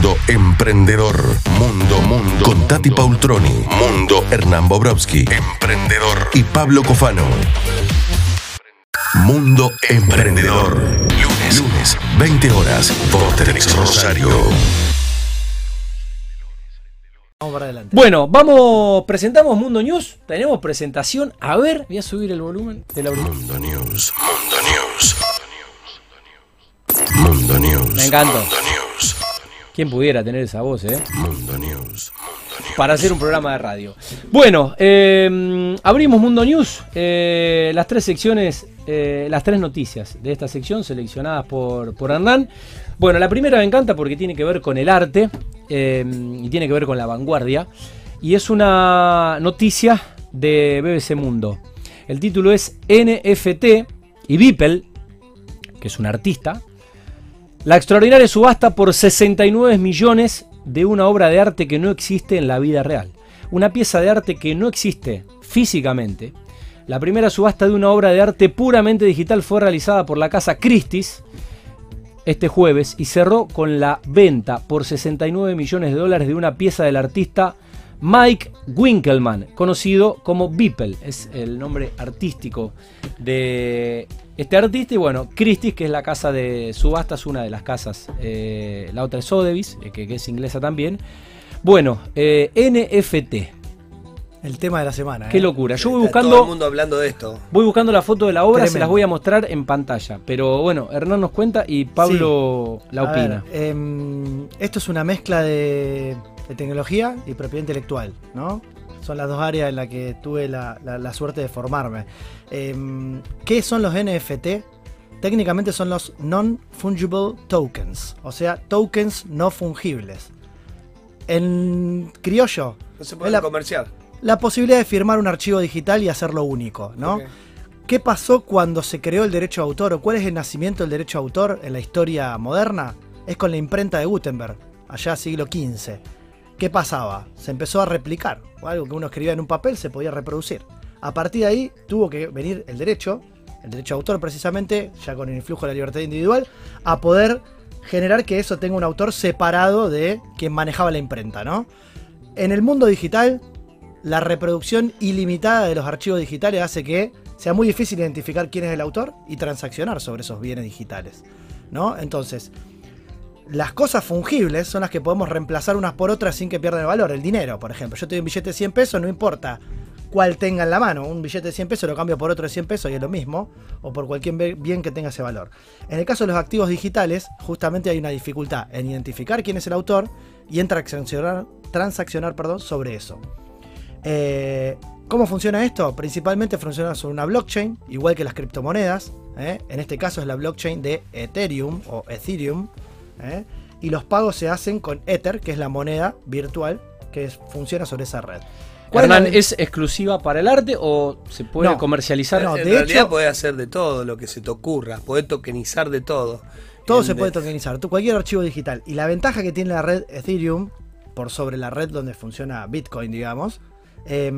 Mundo Emprendedor. Mundo Mundo. Con Tati Paultroni. Mundo Hernán Bobrowski. Emprendedor. Y Pablo Cofano. Mundo Emprendedor. Lunes. Lunes, 20 horas. Vortex Rosario. Vamos para adelante. Bueno, vamos, presentamos Mundo News. Tenemos presentación. A ver, voy a subir el volumen de la Mundo News. Mundo News. Mundo News. Me encanta. Mundo News. ¿Quién pudiera tener esa voz, eh? Mundo News. Para hacer un programa de radio. Bueno, eh, abrimos Mundo News. eh, las tres secciones, eh, las tres noticias de esta sección seleccionadas por, por Hernán. Bueno, la primera me encanta porque tiene que ver con el arte eh, y tiene que ver con la vanguardia. Y es una noticia de BBC Mundo. El título es NFT y Beeple, que es un artista, la extraordinaria subasta por 69 millones de una obra de arte que no existe en la vida real. Una pieza de arte que no existe físicamente. La primera subasta de una obra de arte puramente digital fue realizada por la casa Christie's este jueves y cerró con la venta por 69 millones de dólares de una pieza del artista Mike Winkelmann, conocido como Beeple, es el nombre artístico de este artista. Y bueno, Christie's, que es la casa de subastas, una de las casas, eh, la otra es Sotheby's, eh, que, que es inglesa también. Bueno, eh, NFT, El tema de la semana. qué ¿eh? locura. Yo voy Está Todo el buscando, mundo hablando de esto. voy buscando la foto de la obra, se Tremendo. las voy a mostrar en pantalla. Pero bueno, Hernán nos cuenta y Pablo la opina. ver, em, esto es una mezcla de, de tecnología y propiedad intelectual, ¿no? Son las dos áreas en las que tuve la, la- la suerte de formarme. Em, ¿Qué son los NFT? Técnicamente son los Non-Fungible Tokens, o sea, tokens no fungibles. En criollo, No se puede la- comerciar. la posibilidad de firmar un archivo digital y hacerlo único, ¿no? ¿Qué pasó cuando se creó el derecho de autor o cuál es el nacimiento del derecho de autor en la historia moderna? Es con la imprenta de Gutenberg, allá siglo XV. ¿Qué pasaba? Se empezó a replicar. Algo que uno escribía en un papel se podía reproducir. A partir de ahí tuvo que venir el derecho, el derecho de autor precisamente, ya con el influjo de la libertad individual, a poder generar que eso tenga un autor separado de quien manejaba la imprenta, ¿no? En el mundo digital, la reproducción ilimitada de los archivos digitales hace que sea muy difícil identificar quién es el autor y transaccionar sobre esos bienes digitales. ¿no? Entonces, las cosas fungibles son las que podemos reemplazar unas por otras sin que pierdan el valor. El dinero, por ejemplo. Yo te doy un billete de 100 pesos, no importa cuál tenga en la mano. Un billete de 100 pesos lo cambio por otro de 100 pesos y es lo mismo. O por cualquier bien que tenga ese valor. En el caso de los activos digitales, justamente hay una dificultad en identificar quién es el autor y en transaccionar, transaccionar perdón, sobre eso. Eh, ¿Cómo funciona esto? Principalmente funciona sobre una blockchain, igual que las criptomonedas. ¿eh? En este caso es la blockchain de Ethereum o Ethereum. ¿Eh? Y los pagos se hacen con Ether, que es la moneda virtual que es- funciona sobre esa red. ¿Cuál es la- Hernán, ¿es exclusiva para el arte o se puede No. comercializar? No, en de realidad hecho- podés hacer de todo lo que se te ocurra. Podés tokenizar de todo. Todo En se de- puede tokenizar, tú- cualquier archivo digital. Y la ventaja que tiene la red Ethereum, por sobre la red donde funciona Bitcoin, digamos, eh,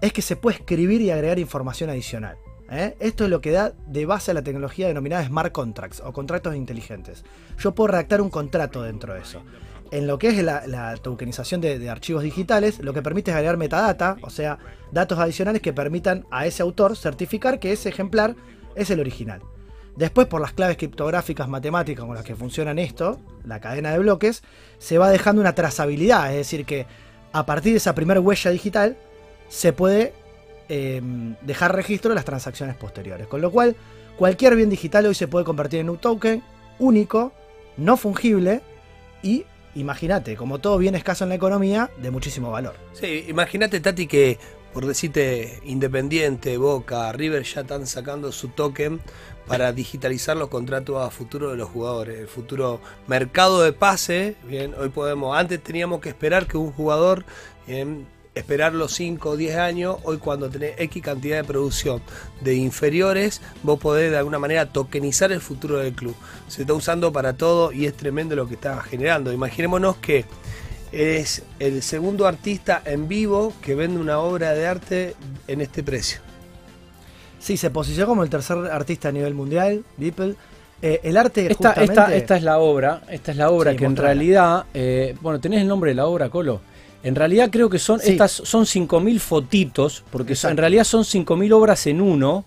es que se puede escribir y agregar información adicional. ¿Eh? Esto es lo que da de base a la tecnología denominada smart contracts o contratos inteligentes. Yo puedo redactar un contrato dentro de eso. En lo que es la, tokenización de, de archivos digitales, lo que permite es agregar metadata, o sea, datos adicionales que permitan a ese autor certificar que ese ejemplar es el original. Después, por las claves criptográficas matemáticas con las que funcionan esto, la cadena de bloques, se va dejando una trazabilidad. Es decir, que a partir de esa primera huella digital se puede eh, dejar registro de las transacciones posteriores. Con lo cual, cualquier bien digital hoy se puede convertir en un token único, no fungible y, imagínate, como todo bien escaso en la economía, de muchísimo valor. Sí, imagínate, Tati, que por decirte Independiente, Boca, River ya están sacando su token para digitalizar los contratos a futuro de los jugadores. El futuro mercado de pase, bien, hoy podemos, antes teníamos que esperar que un jugador, esperar los 5 o 10 años, hoy cuando tenés X cantidad de producción de inferiores, vos podés de alguna manera tokenizar el futuro del club. Se está usando para todo y es tremendo lo que está generando. Imaginémonos que es el segundo artista en vivo que vende una obra de arte en este precio. Sí, se posicionó como el tercer artista a nivel mundial, Beeple. Eh, el arte Esta, esta, justamente- esta es la obra, esta es la obra Sí, que en realidad, eh, bueno, ¿tenés el nombre de la obra, Colo? En realidad creo que son, Sí. estas son 5.000 fotitos, porque son- en Exacto. realidad son 5.000 obras en uno.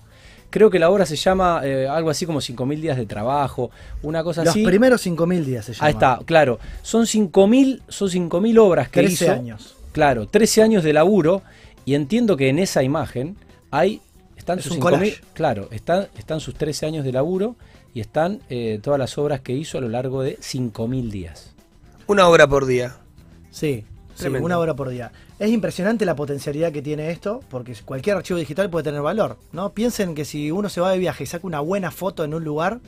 Creo que la obra se llama eh, algo así como 5.000 días de trabajo, una cosa Los así. primeros 5.000 días se llama. Ahí está, claro. Son 5.000 son 5.000 obras que 13 hizo. años. Claro, 13 años de laburo y entiendo que en esa imagen hay están Es sus un 5.000 collage. claro, están están sus 13 años de laburo y están eh, todas las obras que hizo a lo largo de 5.000 días. Una obra por día. Sí, sí, una hora por día. Es impresionante la potencialidad que tiene esto, porque cualquier archivo digital puede tener valor, ¿no? Piensen que si uno se va de viaje y saca una buena foto en un lugar,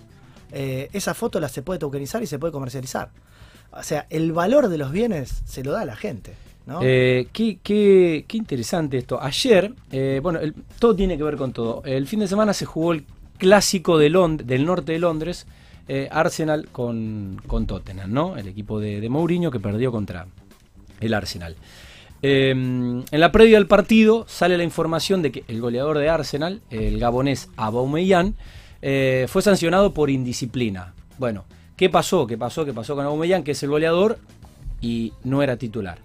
eh, esa foto la se puede tokenizar y se puede comercializar. O sea, el valor de los bienes se lo da a la gente, ¿no? Eh, qué, qué- qué interesante esto. Ayer, eh, bueno, el- todo tiene que ver con todo. El fin de semana se jugó el clásico de Lond- del norte de Londres, eh, Arsenal con, con Tottenham, ¿no? El equipo de, de Mourinho que perdió contra el Arsenal. Eh, en la previa del partido sale la información de que el goleador de Arsenal, el gabonés Aubameyang, eh, fue sancionado por indisciplina. Bueno, ¿qué pasó? ¿Qué pasó? ¿Qué pasó con Aubameyang, que es el goleador y no era titular?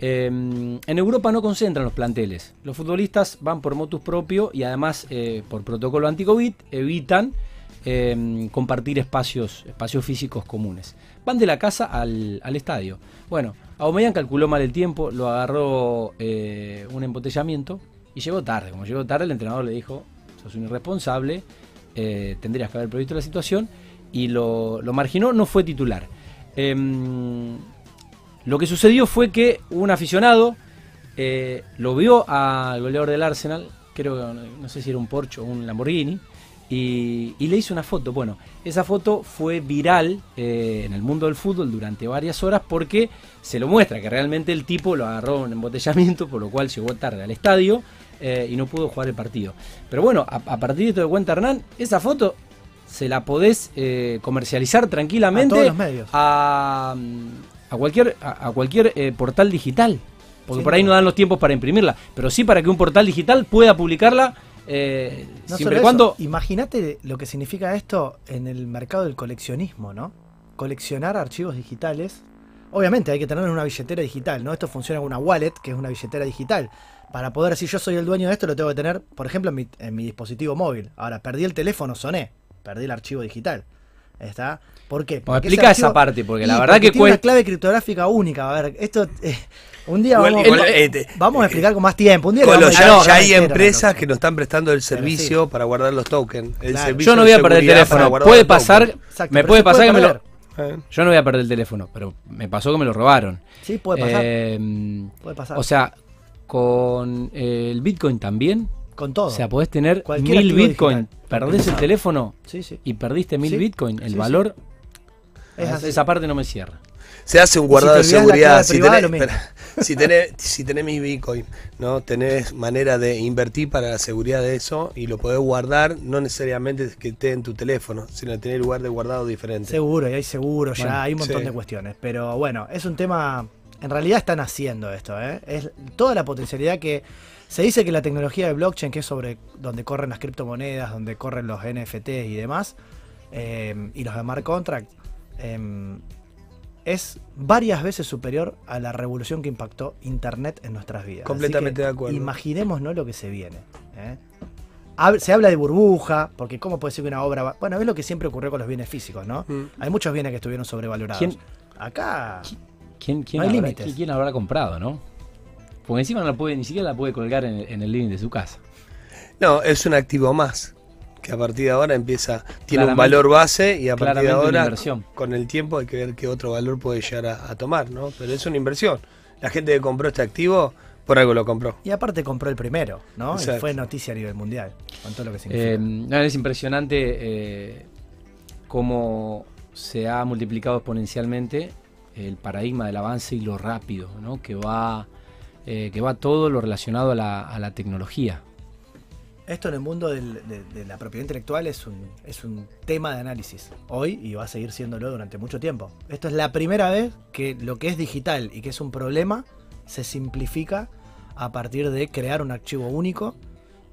Eh, en Europa no concentran los planteles. Los futbolistas van por motus propio y además eh, por protocolo anti-COVID evitan eh, compartir espacios, espacios físicos comunes. Van de la casa al, al estadio. Bueno, Aubameyang calculó mal el tiempo, lo agarró eh, un embotellamiento y llegó tarde. Como llegó tarde, el entrenador le dijo, sos un irresponsable, eh, tendrías que haber previsto la situación y lo, lo marginó, no fue titular. Em, lo que sucedió fue que un aficionado eh, lo vio al goleador del Arsenal, creo que no sé si era un Porsche o un Lamborghini, y, y le hizo una foto. Bueno, esa foto fue viral eh, en el mundo del fútbol durante varias horas porque se lo muestra que realmente el tipo lo agarró un embotellamiento, por lo cual llegó tarde al estadio eh, y no pudo jugar el partido. Pero bueno, a, a partir de esto de cuenta Hernán, esa foto se la podés eh, comercializar tranquilamente A todos los medios. a, a cualquier, a, cualquier portal digital. Porque por ahí no dan los tiempos para imprimirla. Pero sí para que un portal digital pueda publicarla eh, No siempre cuando. Imagínate lo que significa esto en el mercado del coleccionismo, ¿no? Coleccionar archivos digitales. Obviamente hay que tener una billetera digital, ¿no? Esto funciona con una wallet, que es una billetera digital. Para poder decir yo soy el dueño de esto, lo tengo que tener, por ejemplo, en mi, en mi dispositivo móvil. Ahora, perdí el teléfono, soné. Perdí el archivo digital. ¿Está? ¿Por qué? Porque explica esa parte, porque la verdad que tiene una clave criptográfica única. A ver, esto. eh, un día Igual- vamos, igual, vamos- eh, te- vamos a explicar con más tiempo. Un día le Colo, vamos a ya, ya hay entero a empresas que nos están prestando el sí. servicio para guardar los tokens. El Claro. servicio Yo no voy a perder el teléfono. Puede pasar. Exacto, me puede pasar puede que me lo. perder. Eh, Yo no voy a perder el teléfono, pero me pasó que me lo robaron. Sí, puede pasar. Eh, puede pasar. o sea, con eh, el Bitcoin también. Con todo. O sea, podés tener Cualquier mil Bitcoin, digital. perdés el teléfono sí, sí. y perdiste mil Sí, Bitcoin. El sí, sí. valor, Es esa parte no me cierra. Se hace un guardado si de seguridad. Si tenés, si, tenés, si tenés mi Bitcoin, ¿no? tenés manera de invertir para la seguridad de eso y lo podés guardar, no necesariamente es que esté en tu teléfono, sino tener lugar de guardado diferente. Seguro, y hay seguro ya, hay un montón sí. de cuestiones. Pero bueno, es un tema. En realidad están haciendo esto, ¿eh? Es toda la potencialidad que. Se dice que la tecnología de blockchain, que es sobre donde corren las criptomonedas, donde corren los NFT y demás, eh, y los smart contracts, eh, es varias veces superior a la revolución que impactó Internet en nuestras vidas. Así Completamente que de acuerdo. Imaginemos ¿no? lo que se viene. ¿eh? Hab- Se habla de burbuja, porque ¿cómo puede ser que una obra... va- Bueno, es lo que siempre ocurrió con los bienes físicos, ¿no? Mm. Hay muchos bienes que estuvieron sobrevalorados. ¿Quién- Acá... ¿Quién, quién, No hay habrá, límites. quién- quién habrá comprado, no? Porque encima no la puede, ni siquiera la puede colgar en, en el living de su casa. No, es un activo más. Que a partir de ahora empieza, tiene un valor base y a partir de ahora, inversión. con el tiempo hay que ver qué otro valor puede llegar a, a tomar, ¿no? Pero es una inversión. La gente que compró este activo, por algo lo compró. Y aparte compró el primero, ¿no? Y fue noticia a nivel mundial, con todo lo que significa. Eh, no, es impresionante eh, cómo se ha multiplicado exponencialmente el paradigma del avance y lo rápido, ¿no? Que va, eh, que va todo lo relacionado a la, a la tecnología. Esto en el mundo del- de, de la propiedad intelectual es un, es un tema de análisis hoy y va a seguir siéndolo durante mucho tiempo. Esto es la primera vez que lo que es digital y que es un problema se simplifica a partir de crear un archivo único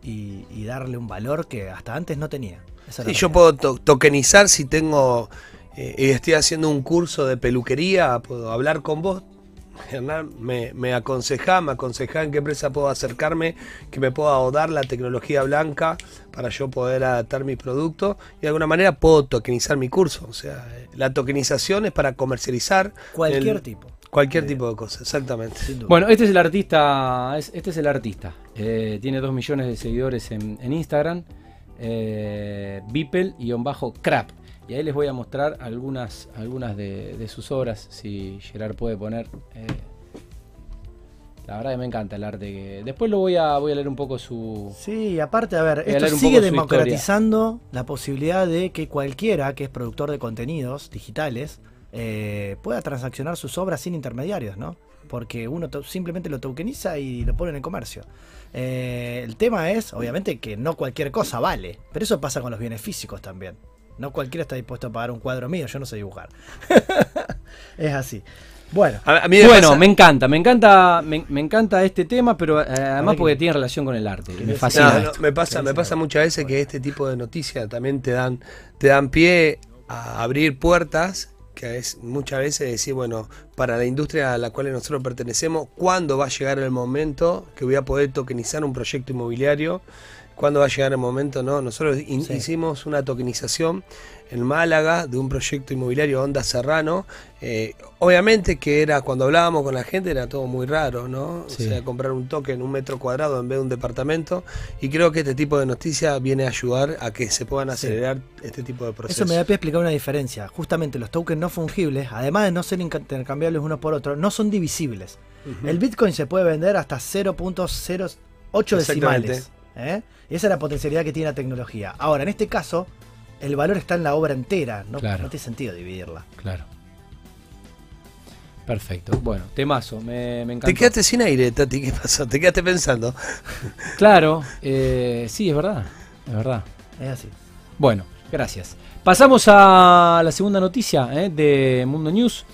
y, y darle un valor que hasta antes no tenía. Esa Sí, yo puedo to- tokenizar si tengo eh, y estoy haciendo un curso de peluquería, puedo hablar con vos. Hernán, me, me aconsejá, me aconsejá en qué empresa puedo acercarme, que me pueda dar la tecnología blanca para yo poder adaptar mis productos y de alguna manera puedo tokenizar mi curso. O sea, eh, la tokenización es para comercializar Cualquier el- tipo. Cualquier tipo de cosas, exactamente. Bueno, este es el artista. es- Este es el artista. Eh, tiene 2 millones de seguidores en, en Instagram. Eh, Beeple-crap. Y ahí les voy a mostrar algunas, algunas de, de sus obras. Si Gerard puede poner. eh, la verdad que me encanta el arte. que- Después lo voy a, voy a leer un poco su. Sí, aparte, a ver, a esto sigue democratizando la posibilidad de que cualquiera que es productor de contenidos digitales eh, pueda transaccionar sus obras sin intermediarios, ¿no? Porque uno simplemente lo tokeniza y lo pone en el comercio. Eh, el tema es, obviamente, que no cualquier cosa vale, pero eso pasa con los bienes físicos también. No cualquiera está dispuesto a pagar un cuadro mío, yo no sé dibujar. es así. Bueno, A, mí me Bueno, pasa- me encanta, me encanta, me, me encanta este tema, pero eh, además que- porque tiene relación con el arte. Me fascina. No, no, esto. me pasa, me pasa muchas veces que este tipo de noticias también te dan, te dan pie a abrir puertas que es muchas veces decir, bueno, para la industria a la cual nosotros pertenecemos, ¿cuándo va a llegar el momento que voy a poder tokenizar un proyecto inmobiliario? ¿Cuándo va a llegar el momento? No, nosotros in- Sí. hicimos una tokenización en Málaga de un proyecto inmobiliario Onda Serrano. Eh, obviamente que era, cuando hablábamos con la gente, era todo muy raro, ¿no? Sí. O sea, comprar un token, un metro cuadrado en vez de un departamento. Y creo que este tipo de noticias viene a ayudar a que se puedan acelerar este tipo de procesos. Eso me da pie a explicar una diferencia. Justamente los tokens no fungibles, además de no ser intercambiables unos por otros, no son divisibles. El Bitcoin se puede vender hasta 0.08 Exactamente. decimales. ¿Eh? Y esa es la potencialidad que tiene la tecnología. Ahora, en este caso, el valor está en la obra entera. No, Claro. no tiene sentido dividirla. Claro. Perfecto. Bueno, temazo, me, me encantó. Te quedaste sin aire, Tati, ¿qué pasó? Te quedaste pensando. Claro, eh, sí, es verdad. Es verdad. Es así. Bueno, gracias. Pasamos a la segunda noticia eh, de Mundo News.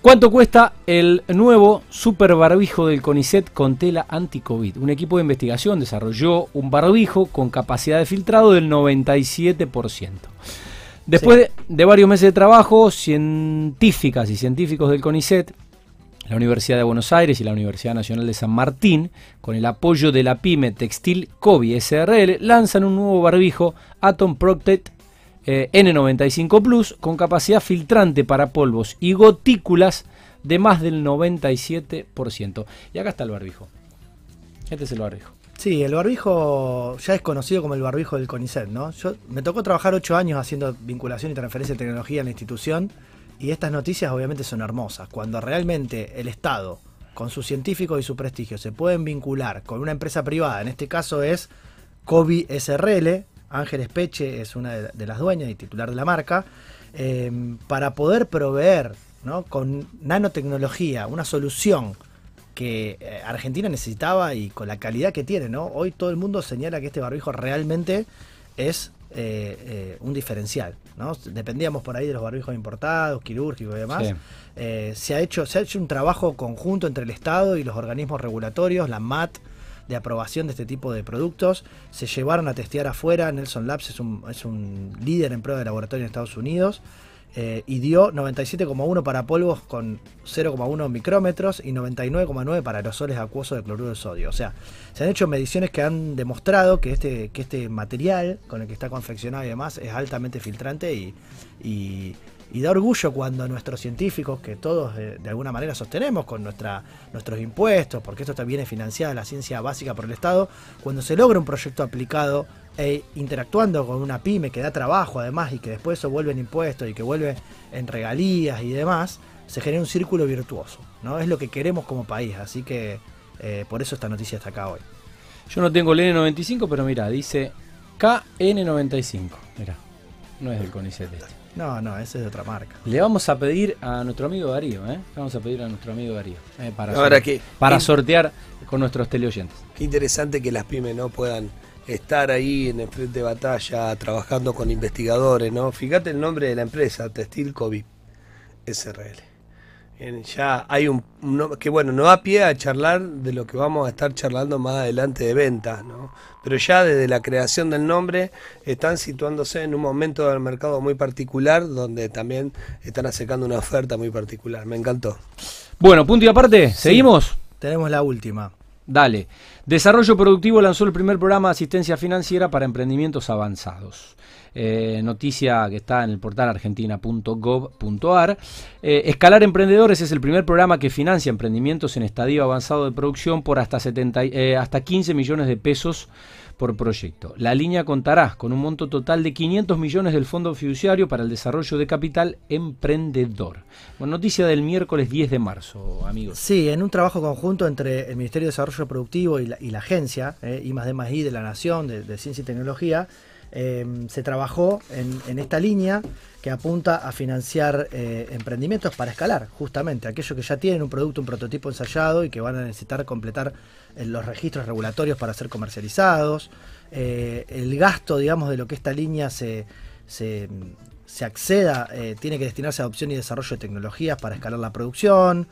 ¿Cuánto cuesta el nuevo super barbijo del CONICET con tela anti-COVID? Un equipo de investigación desarrolló un barbijo con capacidad de filtrado del 97%. Después de, de varios meses de trabajo, científicas y científicos del CONICET, la Universidad de Buenos Aires y la Universidad Nacional de San Martín, con el apoyo de la pyme Textil Kobe SRL, lanzan un nuevo barbijo Atom Protect eh, N95 Plus con capacidad filtrante para polvos y gotículas de más del 97%. Y acá está el barbijo. Este es el barbijo. Sí, el barbijo ya es conocido como el barbijo del CONICET, ¿no? Yo me tocó trabajar ocho años haciendo vinculación y transferencia de tecnología en la institución y estas noticias obviamente son hermosas. Cuando realmente el Estado, con sus científicos y su prestigio, se pueden vincular con una empresa privada, en este caso es Kobe SRL, Ángeles Peche es una de de las dueñas y titular de la marca, eh, para poder proveer ¿no? con nanotecnología una solución que eh, Argentina necesitaba y con la calidad que tiene, ¿no? Hoy todo el mundo señala que este barbijo realmente es eh, eh, un diferencial, ¿no? Dependíamos por ahí de los barbijos importados, quirúrgicos y demás. Sí. Eh, se, ha hecho, se ha hecho un trabajo conjunto entre el Estado y los organismos regulatorios, la MAT, de aprobación de este tipo de productos. Se llevaron a testear afuera. Nelson Labs es un, es un líder en prueba de laboratorio en Estados Unidos. eh, y dio 97,1 para polvos con 0,1 micrómetros y 99,9 para aerosoles acuosos de cloruro de sodio. O sea, se han hecho mediciones que han demostrado que este, que este material con el que está confeccionado y demás es altamente filtrante y, y- y da orgullo cuando nuestros científicos, que todos eh, de alguna manera sostenemos con nuestra, nuestros impuestos, porque esto también es financiada la ciencia básica por el Estado, cuando se logra un proyecto aplicado e interactuando con una pyme que da trabajo además y que después eso vuelve en impuestos y que vuelve en regalías y demás, se genera un círculo virtuoso. ¿no? Es lo que queremos como país, así que eh, por eso esta noticia está acá hoy. Yo no tengo el N95, pero mira, dice KN95. Mira, no es del CONICET este. No, no, ese es de otra marca. Le vamos a pedir a nuestro amigo Darío, ¿eh? Le vamos a pedir a nuestro amigo Darío. eh, para Ahora que- para sortear con nuestros teleoyentes. Qué interesante que las pymes no puedan estar ahí en el frente de batalla trabajando con investigadores, ¿no? Fíjate el nombre de la empresa, Textil Covid SRL. En- ya hay un, no- que bueno, no da pie a charlar de lo que vamos a estar charlando más adelante de ventas, ¿no? Pero ya desde la creación del nombre están situándose en un momento del mercado muy particular donde también están acercando una oferta muy particular. Me encantó. Bueno, punto y aparte, ¿seguimos? Tenemos la última. Dale. Desarrollo Productivo lanzó el primer programa de asistencia financiera para emprendimientos avanzados. Eh, noticia que está en el portal argentina.gov.ar. Eh, Escalar Emprendedores es el primer programa que financia emprendimientos en estadio avanzado de producción por hasta, 70, y- eh, hasta 15 millones de pesos por proyecto. La línea contará con un monto total de 500 millones del Fondo Fiduciario para el Desarrollo de Capital Emprendedor. Bueno, noticia del miércoles 10 de marzo, amigos. Sí, en un trabajo conjunto entre el Ministerio de Desarrollo Productivo y la, agencia, eh, I D I de la Nación, de Ciencia y Tecnología, eh, se trabajó en, esta línea que apunta a financiar eh, emprendimientos para escalar, justamente, aquellos que ya tienen un producto, un prototipo ensayado y que van a necesitar completar eh, los registros regulatorios para ser comercializados. Eh, el gasto, digamos, de lo que esta línea se, se, se acceda tiene que destinarse a adopción y desarrollo de tecnologías para escalar la producción,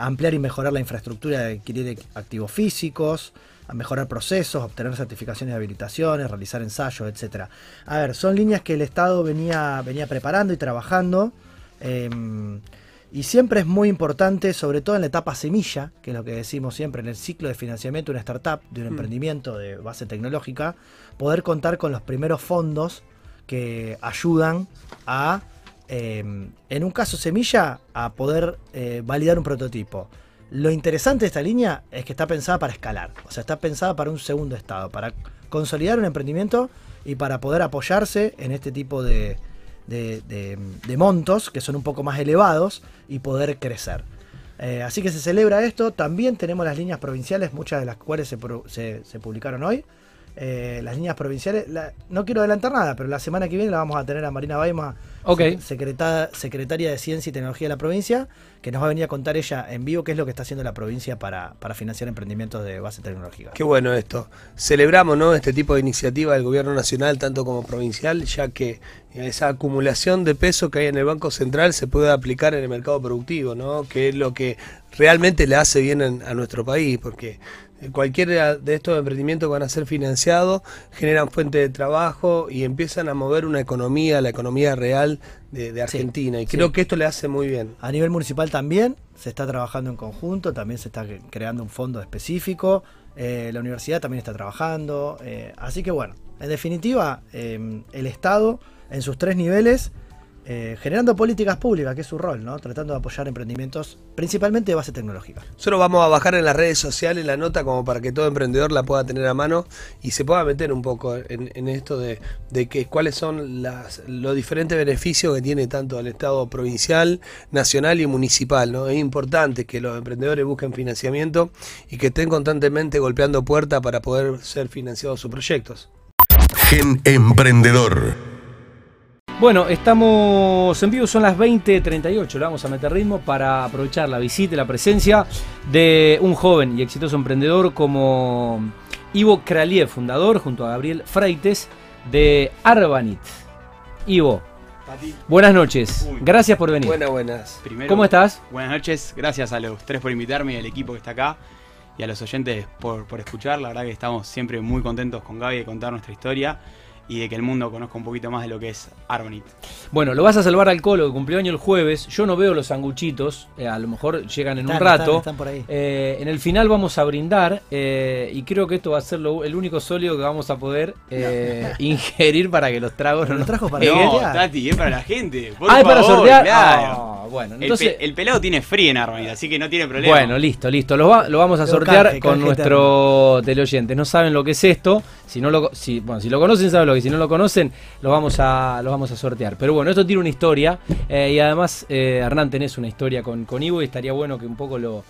ampliar y mejorar la infraestructura de adquirir activos físicos, a mejorar procesos, obtener certificaciones de habilitaciones, realizar ensayos, etcétera. A ver, son líneas que el Estado venía, venía preparando y trabajando. eh, y siempre es muy importante, sobre todo en la etapa semilla, que es lo que decimos siempre en el ciclo de financiamiento de una startup, de un emprendimiento de base tecnológica, poder contar con los primeros fondos que ayudan a, eh, en un caso semilla, a poder eh, validar un prototipo. Lo interesante de esta línea es que está pensada para escalar, o sea, está pensada para un segundo estado, para consolidar un emprendimiento y para poder apoyarse en este tipo de, de- montos que son un poco más elevados y poder crecer. Eh, así que se celebra esto. También tenemos las líneas provinciales, muchas de las cuales se- se publicaron hoy. Eh, las líneas provinciales, la- no quiero adelantar nada, pero la semana que viene la vamos a tener a Marina Baima, secretaria de Ciencia y Tecnología de la provincia, que nos va a venir a contar ella en vivo qué es lo que está haciendo la provincia para, para financiar emprendimientos de base tecnológica. Qué bueno esto. Celebramos ¿no? este tipo de iniciativa del gobierno nacional, tanto como provincial, ya que esa acumulación de peso que hay en el Banco Central se puede aplicar en el mercado productivo, ¿no? que es lo que realmente le hace bien en- a nuestro país, porque cualquiera de estos emprendimientos que van a ser financiados generan fuente de trabajo y empiezan a mover una economía, la economía real de, de Argentina. y sí. creo que esto le hace muy bien. A nivel municipal también se está trabajando en conjunto, también se está cre- creando un fondo específico, eh, la universidad también está trabajando, eh, así que bueno, en definitiva, eh, el Estado en sus tres niveles, eh, generando políticas públicas, que es su rol, ¿no? tratando de apoyar emprendimientos principalmente de base tecnológica. Nosotros vamos a bajar en las redes sociales la nota como para que todo emprendedor la pueda tener a mano y se pueda meter un poco en, en esto de, de que cuáles son las, los diferentes beneficios que tiene tanto el Estado provincial, nacional y municipal. ¿no? Es importante que los emprendedores busquen financiamiento y que estén constantemente golpeando puertas para poder ser financiados sus proyectos. Gen Emprendedor. Bueno, estamos en vivo, son las 20.38, le vamos a meter ritmo para aprovechar la visita y la presencia de un joven y exitoso emprendedor como Ivo Kraliev, fundador, junto a Gabriel Freites, de Arbanit. Ivo, buenas noches, Uy. gracias por venir. Buenas, buenas. Primero, ¿Cómo estás? Buenas noches, gracias a los tres por invitarme y al equipo que está acá y a los oyentes por, por escuchar. La verdad que estamos siempre muy contentos con Gaby de contar nuestra historia y de que el mundo conozca un poquito más de lo que es Arbonit. Bueno, lo vas a salvar al colo, que cumplió año el jueves. Yo no veo los sanguchitos, eh, a lo mejor llegan en un rato. están, están por ahí. Eh, en el final vamos a brindar eh, y creo que esto va a ser lo- el único sólido que vamos a poder eh, ingerir para que los tragos no ¿Lo nos trajo para. No? Tati, es para la gente. por Ah, ¿es para sortear? claro. Ah, bueno, El, entonces... pe- el pelado tiene frío en Arbonit, así que no tiene problema. Bueno, listo, listo. Lo, va- lo vamos a Pero sortear canje, con canje nuestro teleoyente. No saben lo que es esto. Si no lo, si, bueno, si lo conocen, saben lo que. Si no lo conocen, lo vamos a, lo vamos a sortear. Pero bueno, esto tiene una historia. eh, y además, eh, Hernán, tenés una historia con, con Ivo y estaría bueno que un poco lo,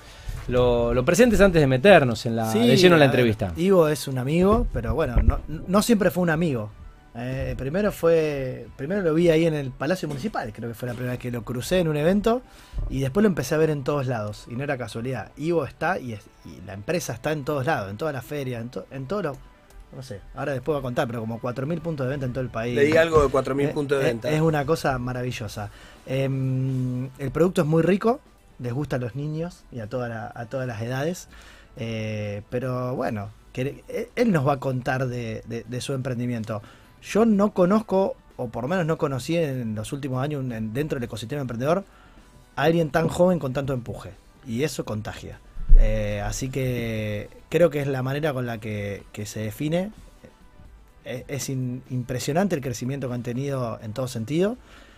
lo, lo presentes antes de meternos en la, Sí, de lleno en la a ver, entrevista. Ivo es un amigo, pero bueno, no, no siempre fue un amigo. Eh, primero fue. Primero lo vi ahí en el Palacio Municipal, creo que fue la primera vez que lo crucé en un evento. Y después lo empecé a ver en todos lados. Y no era casualidad. Ivo está y, es- y la empresa está en todos lados, en todas las ferias, en, to- en todo lo. No sé, ahora después voy a contar, pero como 4.000 puntos de venta en todo el país. Le di algo de 4.000 Eh, puntos de eh, venta. Es una cosa maravillosa. Em, el producto es muy rico, les gusta a los niños y a, toda la- a todas las edades. Eh, pero bueno, que- él nos va a contar de, de- de su emprendimiento. Yo no conozco, o por lo menos no conocí en los últimos años en- dentro del ecosistema emprendedor, a alguien tan joven con tanto empuje. Y eso contagia. Eh, así que creo que es la manera con la que, que se define. Eh, Es in- impresionante el crecimiento que han tenido en todo sentido.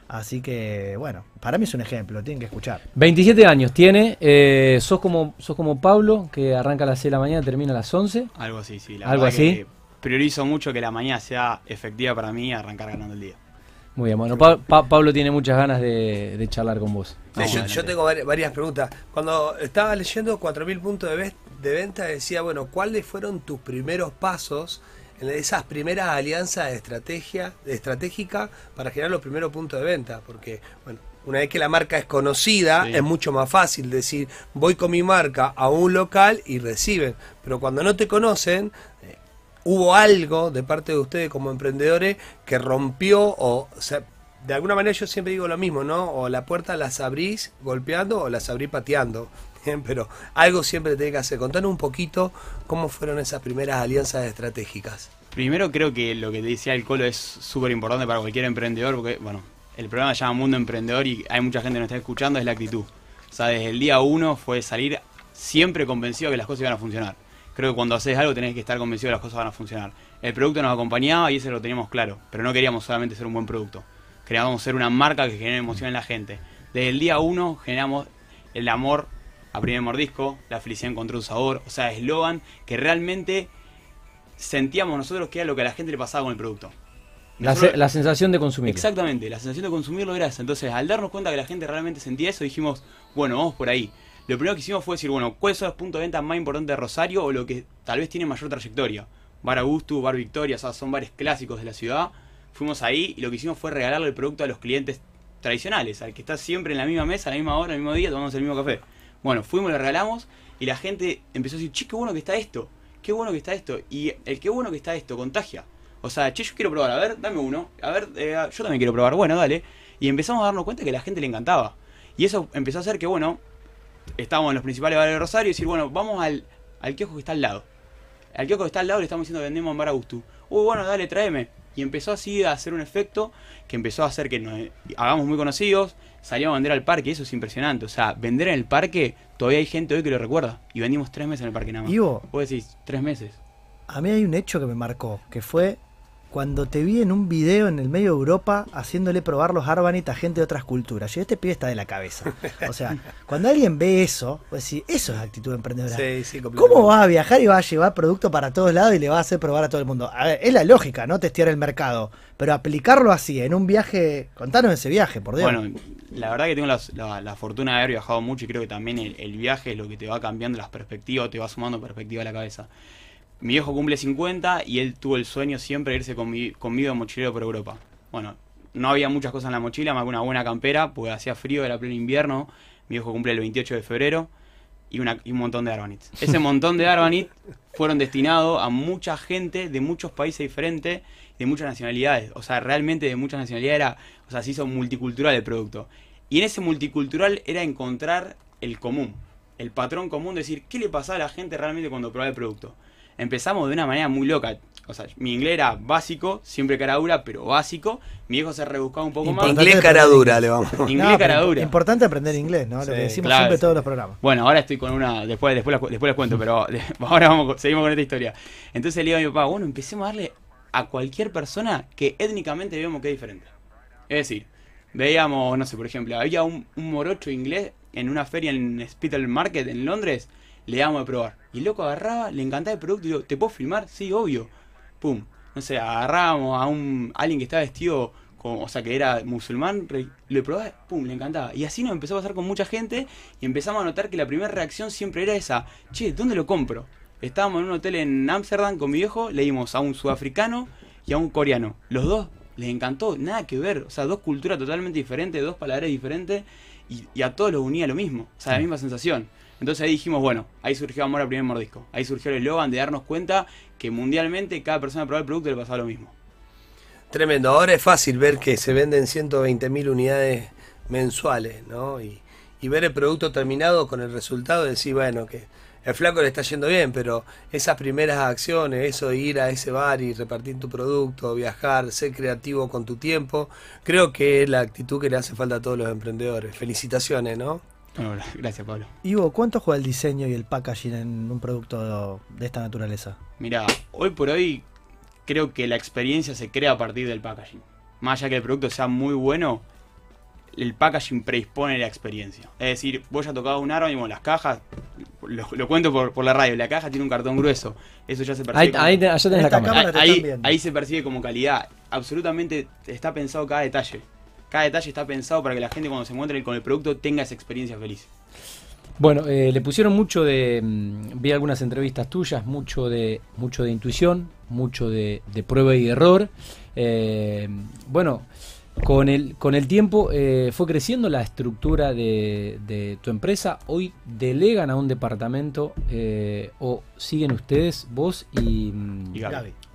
Así que, bueno, para mí es un ejemplo, lo tienen que escuchar. 27 años tiene, eh, sos, como, sos como Pablo, que arranca a las 6 de la mañana, termina a las 11. Algo así, sí. La ¿Algo verdad así? que Priorizo mucho que la mañana sea efectiva para mí arrancar ganando el día. Muy bien, bueno, Pa- Pa- Pablo tiene muchas ganas de, de charlar con vos. Sí, yo, tengo vari- varias preguntas. Cuando estaba leyendo 4.000 puntos de, ve- de venta, decía, bueno, ¿cuáles fueron tus primeros pasos en esas primeras alianzas de estrategia, de estratégica para generar los primeros puntos de venta? Porque, bueno, una vez que la marca es conocida, Sí. es mucho más fácil decir, voy con mi marca a un local y reciben. Pero cuando no te conocen, hubo algo de parte de ustedes como emprendedores que rompió o, sea, de alguna manera yo siempre digo lo mismo, ¿no? O la puerta las abrís golpeando o las abrís pateando. Pero algo siempre tiene que hacer. Contanos un poquito cómo fueron esas primeras alianzas estratégicas. Primero creo que lo que te decía el Colo es súper importante para cualquier emprendedor, porque, bueno, el programa se llama Mundo Emprendedor y hay mucha gente que nos está escuchando, es la actitud. O sea, desde el día uno fue salir siempre convencido que las cosas iban a funcionar. Creo que cuando haces algo tenés que estar convencido que las cosas van a funcionar. El producto nos acompañaba y eso lo teníamos claro, pero no queríamos solamente ser un buen producto. Queríamos ser una marca que genere emoción en la gente. Desde el día uno generamos el amor a primer mordisco, la felicidad encontró un sabor, o sea, eslogan que realmente sentíamos nosotros que era lo que a la gente le pasaba con el producto. La, se- la sensación de consumir. Exactamente, la sensación de consumirlo era esa. Entonces, al darnos cuenta que la gente realmente sentía eso, dijimos, bueno, vamos por ahí. Lo primero que hicimos fue decir, bueno, ¿cuáles son los puntos de venta más importantes de Rosario o lo que tal vez tiene mayor trayectoria? Bar Augusto, Bar Victoria, o sea, son bares clásicos de la ciudad. Fuimos ahí y lo que hicimos fue regalarle el producto a los clientes tradicionales, al que está siempre en la misma mesa, a la misma hora, al mismo día, tomamos el mismo café. Bueno, fuimos, le regalamos y la gente empezó a decir, che, qué bueno que está esto, qué bueno que está esto. Y el qué bueno que está esto contagia. O sea, che, yo quiero probar, a ver, dame uno. A ver, eh, yo también quiero probar, bueno, dale. Y empezamos a darnos cuenta que a la gente le encantaba. Y eso empezó a hacer que, bueno, estábamos en los principales bares de Rosario y decir, bueno, vamos al, al kiosco que está al lado. Al kiosco que está al lado le estamos diciendo vendemos en Bar Augusto. Uy, bueno, dale, tráeme. Y empezó así a hacer un efecto que empezó a hacer que nos hagamos muy conocidos, salimos a vender al parque, eso es impresionante. O sea, vender en el parque, todavía hay gente hoy que lo recuerda. Y vendimos tres meses en el parque nada más. Ivo, Vos decís, tres meses. a mí hay un hecho que me marcó, que fue cuando te vi en un video en el medio de Europa haciéndole probar los Arbanit a gente de otras culturas. Yo, este pibe está de la cabeza. O sea, cuando alguien ve eso, vos decís, eso es actitud emprendedora. Sí, sí, ¿Cómo vas a viajar y vas a llevar producto para todos lados y le vas a hacer probar a todo el mundo? A ver, es la lógica, ¿no? Testear el mercado. Pero aplicarlo así, en un viaje. Contanos ese viaje, por Dios. Bueno, la verdad que tengo la, la- la fortuna de haber viajado mucho y creo que también el, el viaje es lo que te va cambiando las perspectivas, te va sumando perspectiva a la cabeza. Mi viejo cumple 50 y él tuvo el sueño siempre de irse conmi- conmigo de mochilero por Europa. Bueno, no había muchas cosas en la mochila, más que una buena campera, porque hacía frío, era pleno invierno. Mi viejo cumple el 28 de febrero y, un montón de Arbanits. Ese montón de Arbanit fueron destinados a mucha gente de muchos países diferentes, de muchas nacionalidades. O sea, realmente de muchas nacionalidades era, o sea, se hizo multicultural el producto. Y en ese multicultural era encontrar el común, el patrón común, decir, ¿qué le pasaba a la gente realmente cuando probaba el producto? Empezamos de una manera muy loca. O sea, mi inglés era básico, siempre cara dura, pero básico. Mi viejo se rebuscaba un poco más. Inglés cara dura le vamos. Inglés No, cara dura. Importante aprender inglés, ¿no? Lo que decimos claro, siempre sí. todos los programas. Bueno, ahora estoy con una. Después, después, la- después les cuento, pero ahora vamos, con- seguimos con esta historia. Entonces le digo a mi papá, bueno, empecemos a darle a cualquier persona que étnicamente veamos que es diferente. Es decir, veíamos, no sé, por ejemplo, había un, un morocho inglés en una feria en Spital Market en Londres, le damos a probar. Y el loco agarraba, le encantaba el producto y digo, ¿te puedo filmar? Sí, obvio. Pum. No sé, agarrábamos a un alguien que estaba vestido o sea, que era musulmán, re- le probaba, pum, le encantaba. Y así nos empezó a pasar con mucha gente y empezamos a notar que la primera reacción siempre era esa, che, ¿dónde lo compro? Estábamos en un hotel en Ámsterdam con mi viejo, le dimos a un sudafricano y a un coreano. Los dos les encantó, nada que ver, o sea, dos culturas totalmente diferentes, dos palabras diferentes y, y a todos los unía lo mismo, o sea, la misma sensación. Entonces ahí dijimos, bueno, ahí surgió Amor al primer mordisco. Ahí surgió el eslogan de darnos cuenta que mundialmente cada persona que probaba el producto le pasaba lo mismo. Tremendo. Ahora es fácil ver que se venden 120.000 unidades mensuales, ¿no? Y, y ver el producto terminado con el resultado y decir, bueno, que el flaco le está yendo bien, pero esas primeras acciones, eso de ir a ese bar y repartir tu producto, viajar, ser creativo con tu tiempo, creo que es la actitud que le hace falta a todos los emprendedores. Felicitaciones, ¿no? Bueno, gracias, Pablo. Ivo, ¿cuánto juega el diseño y el packaging en un producto de esta naturaleza? Mira, hoy por hoy creo que la experiencia se crea a partir del packaging. Más allá que el producto sea muy bueno, el packaging predispone la experiencia. Es decir, vos ya tocado un árbol y bueno, las cajas, lo, lo cuento por, por la radio, la caja tiene un cartón grueso. Eso ya se percibe. Ahí, como- ahí te- allá tenés la Esta cámara. cámara te ahí, están viendo. ahí se percibe como calidad. Absolutamente está pensado cada detalle. Cada detalle está pensado para que la gente cuando se encuentre con el producto tenga esa experiencia feliz. Bueno, eh, le pusieron mucho de. mm, vi algunas entrevistas tuyas, mucho de, mucho de intuición, mucho de, de prueba y error. Eh, bueno, con el, con el tiempo eh, fue creciendo la estructura de, de tu empresa. Hoy delegan a un departamento eh, o siguen ustedes, vos y, mm,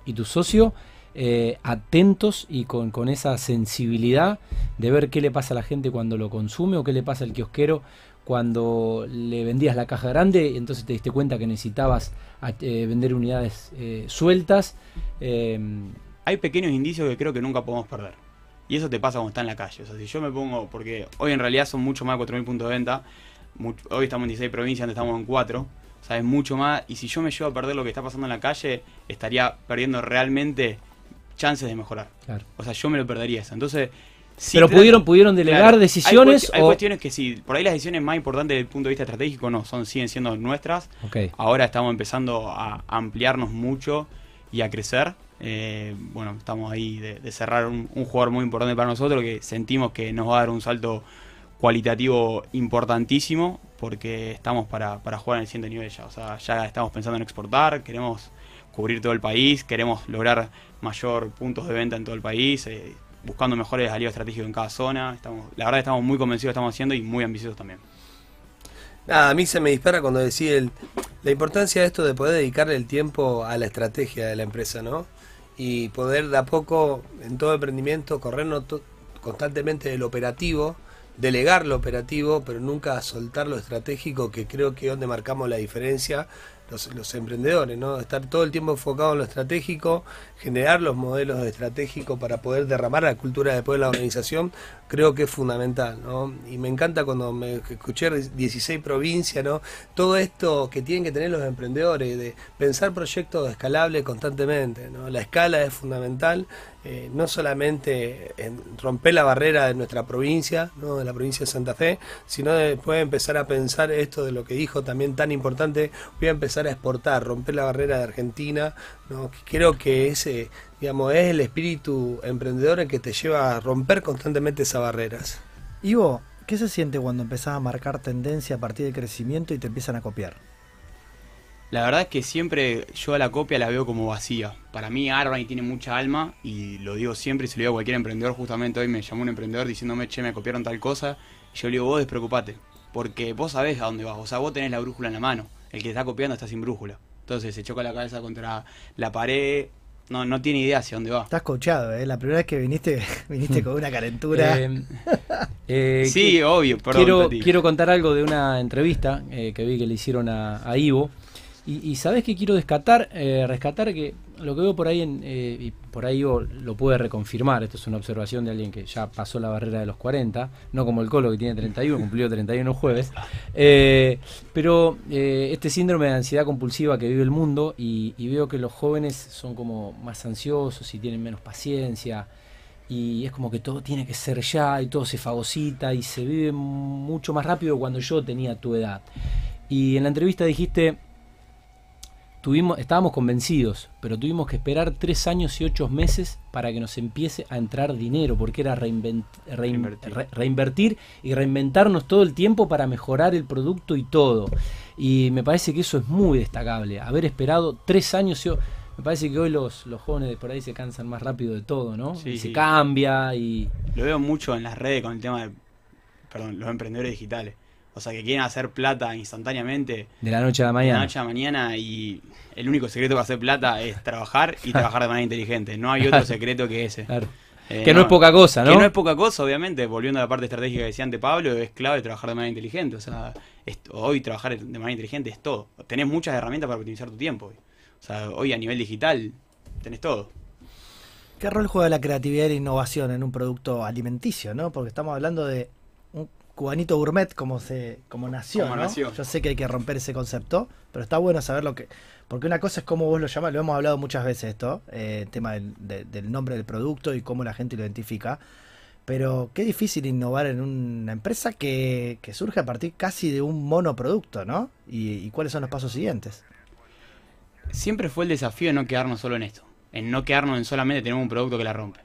y tu socio, eh, atentos y con, con esa sensibilidad de ver qué le pasa a la gente cuando lo consume o qué le pasa al kiosquero cuando le vendías la caja grande y entonces te diste cuenta que necesitabas eh, vender unidades eh, sueltas. Eh, Hay pequeños indicios que creo que nunca podemos perder. Y eso te pasa cuando estás en la calle. O sea, si yo me pongo, porque hoy en realidad son mucho más de 4.000 puntos de venta. hoy estamos en 16 provincias, antes estamos en 4. O sea, es mucho más. Y si yo me llevo a perder lo que está pasando en la calle, estaría perdiendo realmente chances de mejorar. claro. O sea, yo me lo perdería eso. Entonces, sí Pero pudieron, pudieron delegar Claro, decisiones Hay, o... cuestiones que sí, por ahí las decisiones más importantes desde el punto de vista estratégico no, son siguen siendo nuestras. Ok. Ahora estamos empezando a ampliarnos mucho y a crecer. Eh, bueno, estamos ahí de, de cerrar un, un jugador muy importante para nosotros que sentimos que nos va a dar un salto cualitativo importantísimo porque estamos para, para jugar en el siguiente nivel ya. O sea, ya estamos pensando en exportar, queremos cubrir todo el país, queremos lograr mayor puntos de venta en todo el país, eh, buscando mejores aliados estratégicos en cada zona. Estamos, la verdad estamos muy convencidos de lo que estamos haciendo y muy ambiciosos también. Nada, a mí se me dispara cuando decía el, la importancia de esto de poder dedicarle el tiempo a la estrategia de la empresa, ¿no? Y poder de a poco, en todo emprendimiento, corrernos constantemente del operativo, delegar lo operativo, pero nunca soltar lo estratégico, que creo que es donde marcamos la diferencia los, los emprendedores, ¿no? Estar todo el tiempo enfocado en lo estratégico, generar los modelos estratégicos para poder derramar la cultura después de la organización, creo que es fundamental, ¿no? Y me encanta cuando me escuché 16 provincias, ¿no? Todo esto que tienen que tener los emprendedores, de pensar proyectos escalables constantemente, ¿no? La escala es fundamental, eh, no solamente en romper la barrera de nuestra provincia, ¿no? De la provincia de Santa Fe, sino después empezar a pensar esto de lo que dijo también tan importante, voy a empezar a exportar, romper la barrera de Argentina, ¿no? Creo que ese, digamos, es el espíritu emprendedor el que te lleva a romper constantemente esas barreras. Ivo, ¿qué se siente cuando empezás a marcar tendencia a partir del crecimiento y te empiezan a copiar? La verdad es que siempre yo a la copia la veo como vacía. Para mí Arbany tiene mucha alma y lo digo siempre y se lo digo a cualquier emprendedor. Justamente hoy me llamó un emprendedor diciéndome, che, me copiaron tal cosa. Y yo le digo, vos despreocupate, porque vos sabés a dónde vas. O sea, vos tenés la brújula en la mano. El que está copiando está sin brújula. Entonces se choca la cabeza contra la pared. No, no tiene idea hacia dónde va. Estás coachado, ¿eh? La primera vez que viniste, viniste con una calentura. Eh, eh, Sí, obvio, perdón. quiero, quiero contar algo de una entrevista eh, que vi que le hicieron a, a Ivo. Y, y sabes que quiero rescatar, eh, rescatar que lo que veo por ahí, en, eh, y por ahí lo puede reconfirmar, esto es una observación de alguien que ya pasó la barrera de los 40, no como el Colo que tiene 31, cumplió 31 jueves, Eh, pero este síndrome de ansiedad compulsiva que vive el mundo y, y veo que los jóvenes son como más ansiosos y tienen menos paciencia y es como que todo tiene que ser ya y todo se fagocita y se vive mucho más rápido cuando yo tenía tu edad. Y en la entrevista dijiste, tuvimos, estábamos convencidos, pero tuvimos que esperar tres años y ocho meses para que nos empiece a entrar dinero, porque era reinvent- rein- Reinvertir. re- reinvertir y reinventarnos todo el tiempo para mejorar el producto y todo. Y me parece que eso es muy destacable, haber esperado tres años y... Me parece que hoy los, los jóvenes de por ahí se cansan más rápido de todo, ¿no? Sí, y se sí. cambia y... Lo veo mucho en las redes con el tema de, perdón, los emprendedores digitales. O sea, que quieren hacer plata instantáneamente De la noche a la de la mañana. noche a la mañana y el único secreto para hacer plata es trabajar y trabajar de manera inteligente. No hay otro secreto que ese. Claro. Eh, que no, es poca cosa, ¿no? Que no es poca cosa, obviamente, volviendo a la parte estratégica que decía antes Pablo, es clave trabajar de manera inteligente. O sea, es- hoy trabajar de manera inteligente es todo. Tenés muchas herramientas para optimizar tu tiempo. hoy. O sea, hoy a nivel digital tenés todo. ¿Qué rol juega la creatividad y la innovación en un producto alimenticio, no? Porque estamos hablando de cubanito gourmet como se como nació, Como ¿no? nació. Yo sé que hay que romper ese concepto, pero está bueno saber lo que porque una cosa es cómo vos lo llamás, lo hemos hablado muchas veces esto, eh, el tema del, de- del nombre del producto y cómo la gente lo identifica. Pero qué difícil innovar en una empresa que, que surge a partir casi de un monoproducto, ¿no? Y, y cuáles son los pasos siguientes. Siempre fue el desafío de no quedarnos solo en esto. En no quedarnos en solamente tener un producto que la rompe.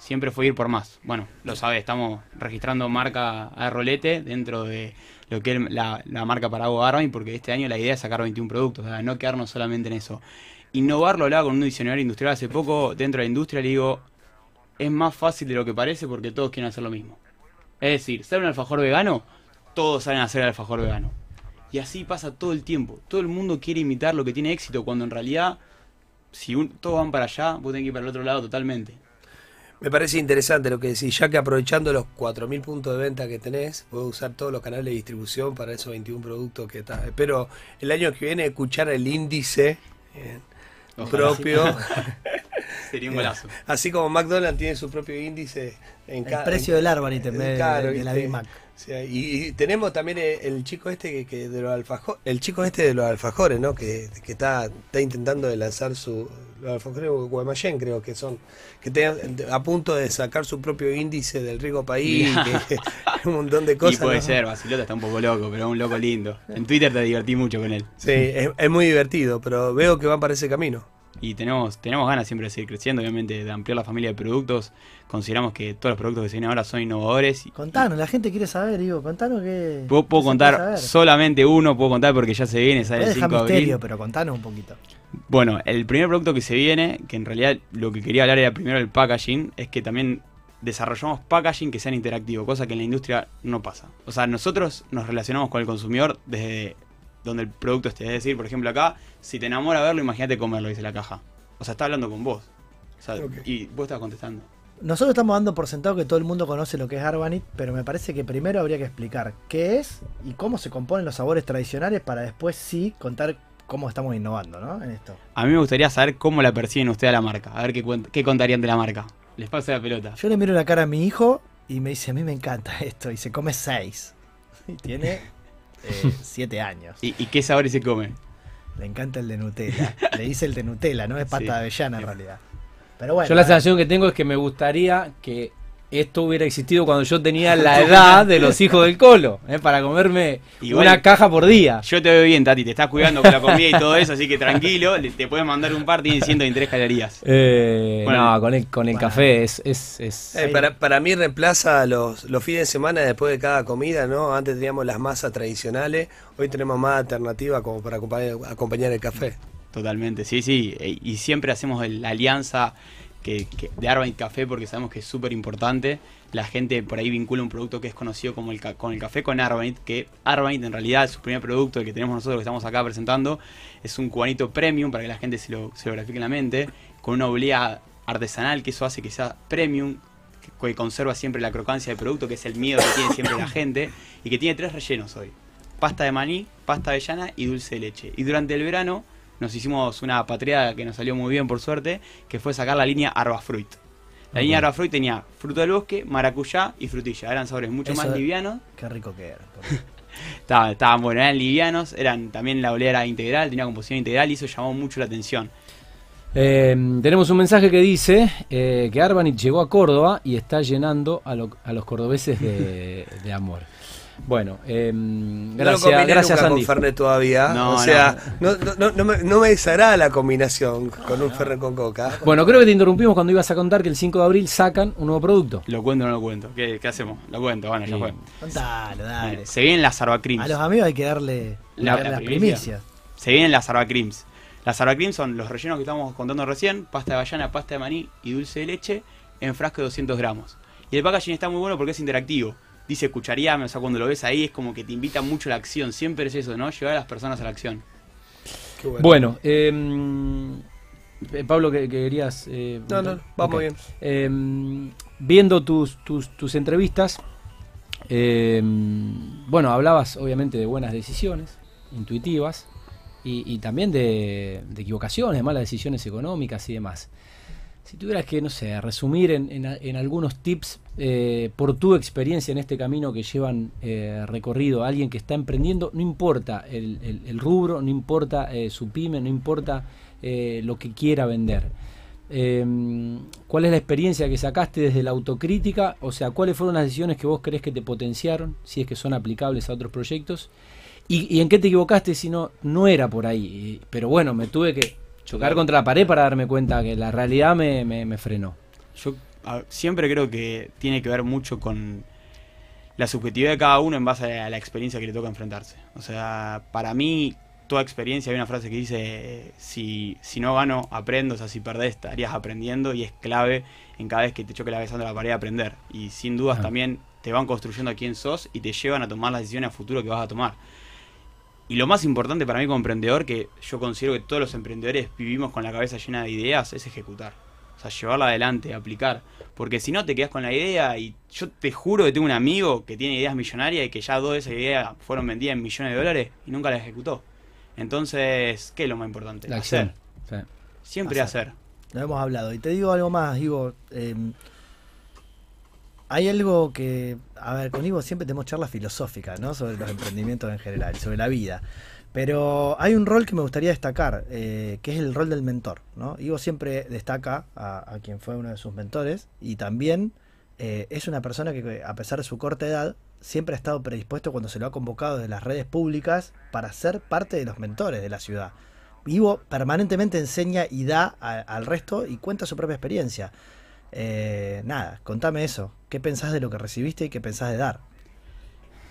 Siempre fue ir por más. Bueno, lo sabes, estamos registrando marca a rolete dentro de lo que es la, la marca Parago Arvin, porque este año la idea es sacar 21 productos, o sea, no quedarnos solamente en eso. Innovar lo hablaba con un diseñador industrial hace poco, dentro de la industria, le digo, es más fácil de lo que parece porque todos quieren hacer lo mismo. Es decir, ¿sale un alfajor vegano? Todos salen a hacer el alfajor vegano. Y así pasa todo el tiempo. Todo el mundo quiere imitar lo que tiene éxito, cuando en realidad, si un- todos van para allá, vos tenés que ir para el otro lado totalmente. Me parece interesante lo que decís, ya que aprovechando los 4.000 puntos de venta que tenés, puedo usar todos los canales de distribución para esos 21 productos que está. Espero el año que viene escuchar el índice eh, propio, Sería un golazo. así como McDonald's tiene su propio índice en El precio del Arbanit en vez de- la. Big Mac. Y, y tenemos también el, el chico este que, que de los alfajores, el chico este de los alfajores, ¿no? Que, que está, está intentando de lanzar su los alfajores Guaymallén, creo que son, que están a punto de sacar su propio índice del rico país, que, un montón de Y cosas. puede ¿no? ser, Basilota está un poco loco, pero es un loco lindo. En Twitter te divertí mucho con él. Sí, es, es muy divertido, pero veo que van para ese camino. Y tenemos, tenemos ganas siempre de seguir creciendo, obviamente, de ampliar la familia de productos. Consideramos que todos los productos que se vienen ahora son innovadores. Contanos, la gente quiere saber, digo, contanos qué. puedo, puedo contar solamente uno, puedo contar porque ya se viene, sale el Podés 5 dejar de abril. pero contanos un poquito. Bueno, el primer producto que se viene, que en realidad lo que quería hablar era primero el packaging, es que también desarrollamos packaging que sean interactivos, cosa que en la industria no pasa. O sea, nosotros nos relacionamos con el consumidor desde donde el producto esté. Es decir, por ejemplo, acá, si te enamora verlo, imagínate comerlo, dice la caja. O sea, está hablando con vos. O sea, y vos estás contestando. Nosotros estamos dando por sentado que todo el mundo conoce lo que es Arbanit, pero me parece que primero habría que explicar qué es y cómo se componen los sabores tradicionales para después sí contar cómo estamos innovando, ¿no? En esto. A mí me gustaría saber cómo la perciben ustedes a la marca. A ver qué, qué contarían de la marca. Les pasa la pelota. Yo le miro la cara a mi hijo y me dice, a mí me encanta esto, y se come seis. Y tiene eh, siete años. ¿Y, y qué sabores se comen? Le encanta el de Nutella. Le dice el de Nutella, no es pata Sí. de avellana en realidad. Pero bueno. yo la sensación que tengo es que me gustaría que esto hubiera existido cuando yo tenía la edad de los hijos del colo, ¿eh? para comerme Igual- una caja por día. Yo te veo bien, Tati. Te estás cuidando con la comida y todo eso, así que tranquilo. Te puedes mandar un par, tienen 123 calorías. Eh, Bueno. no, con el, con el Bueno. café es... es, es- Eh, para, para mí reemplaza los, los fines de semana después de cada comida, ¿no? Antes teníamos las masas tradicionales, hoy tenemos más alternativas como para acompañar, acompañar el café. Totalmente, sí, sí. Y siempre hacemos la alianza que, que- de Arbanit Café porque sabemos que es súper importante. La gente por ahí vincula un producto que es conocido como el, con el café con Arbanit, que Arbanit en realidad su primer producto, el que tenemos nosotros que estamos acá presentando, es un cubanito premium para que la gente se lo, se lo grafique en la mente, con una oblea artesanal que eso hace que sea premium, que, que conserva siempre la crocancia del producto, que es el miedo que tiene siempre la gente, y que tiene tres rellenos hoy. Pasta de maní, pasta avellana y dulce de leche. Y durante el verano nos hicimos una patria que nos salió muy bien por suerte, que fue sacar la línea Arbafruit. La línea Arbafruit tenía fruto del bosque, maracuyá y frutilla. Eran sabores mucho Eso- más livianos. Qué rico que era. Estaban, estaban buenos, eran livianos, eran también la olea era integral, tenía composición integral y eso llamó mucho la atención. Eh, tenemos un mensaje que dice eh, que Arbanit llegó a Córdoba y está llenando a, lo- a los cordobeses de, de amor. Bueno, eh, no lo gracias, combiné gracias nunca Andy. con Fernet todavía. No, o sea, no, no, no, no me, no me desagrada la combinación con un Fernet con coca. Bueno, creo que te interrumpimos cuando ibas a contar que el 5 de abril sacan un nuevo producto. ¿Lo cuento o no lo cuento? ¿Qué, qué hacemos? Lo cuento, bueno, ya fue. Contalo, dale. Bueno, se vienen las Arba Creams. A los amigos hay que darle, La- darle la las primicia. primicias. Se vienen las Arba Creams. Las Arba Creams son los rellenos que estamos contando recién, pasta de avellana, pasta de maní y dulce de leche en frasco de 200 gramos. Y el packaging está muy bueno porque es interactivo. Dice cuchareame, o sea, cuando lo ves ahí es como que te invita mucho a la acción. Siempre es eso, ¿no? Llevar a las personas a la acción. Qué bueno. Bueno, eh, eh, Pablo, que, que querías... eh, No, no, vamos bien. Eh, viendo tus, tus, tus entrevistas, eh, bueno, hablabas obviamente de buenas decisiones, intuitivas, y, y también de, de equivocaciones, de malas decisiones económicas y demás. Si tuvieras que, no sé, resumir en, en a- en algunos tips eh, por tu experiencia en este camino que llevan eh, recorrido a alguien que está emprendiendo, no importa el, el- el rubro, no importa eh, su pyme, no importa eh, lo que quiera vender. Eh, ¿Cuál es la experiencia que sacaste desde la autocrítica? O sea, ¿cuáles fueron las decisiones que vos crees que te potenciaron, si es que son aplicables a otros proyectos? ¿Y, y en qué te equivocaste si no, no era por ahí? Pero bueno, me tuve que chocar contra la pared para darme cuenta que la realidad me, me- me frenó. Yo a- siempre creo que tiene que ver mucho con la subjetividad de cada uno en base a la experiencia que le toca enfrentarse. O sea, para mí, toda experiencia, hay una frase que dice, si, si no gano, aprendo, o sea, si perdés, estarías aprendiendo y es clave en cada vez que te choque la cabeza contra la pared aprender. Y sin dudas Ah. también te van construyendo a quién sos y te llevan a tomar las decisiones a futuro que vas a tomar. Y lo más importante para mí como emprendedor, que yo considero que todos los emprendedores vivimos con la cabeza llena de ideas, es ejecutar. O sea, llevarla adelante, aplicar. Porque si no te quedas con la idea y yo te juro que tengo un amigo que tiene ideas millonarias y que ya dos de esas ideas fueron vendidas en millones de dólares y nunca las ejecutó. Entonces, ¿qué es lo más importante? La. Hacer. Sí. Siempre Hacer. hacer. Lo hemos hablado. Y te digo algo más, Ivo. eh, hay algo que, a ver, con Ivo siempre tenemos charlas filosóficas, ¿no? Sobre los emprendimientos en general, sobre la vida. Pero hay un rol que me gustaría destacar, eh, que es el rol del mentor, ¿no? Ivo siempre destaca a, quien fue uno de sus mentores y también eh, es una persona que, a pesar de su corta edad, siempre ha estado predispuesto cuando se lo ha convocado de las redes públicas para ser parte de los mentores de la ciudad. Ivo permanentemente enseña y da al resto y cuenta su propia experiencia. Eh, nada, contame eso. ¿Qué pensás de lo que recibiste y qué pensás de dar?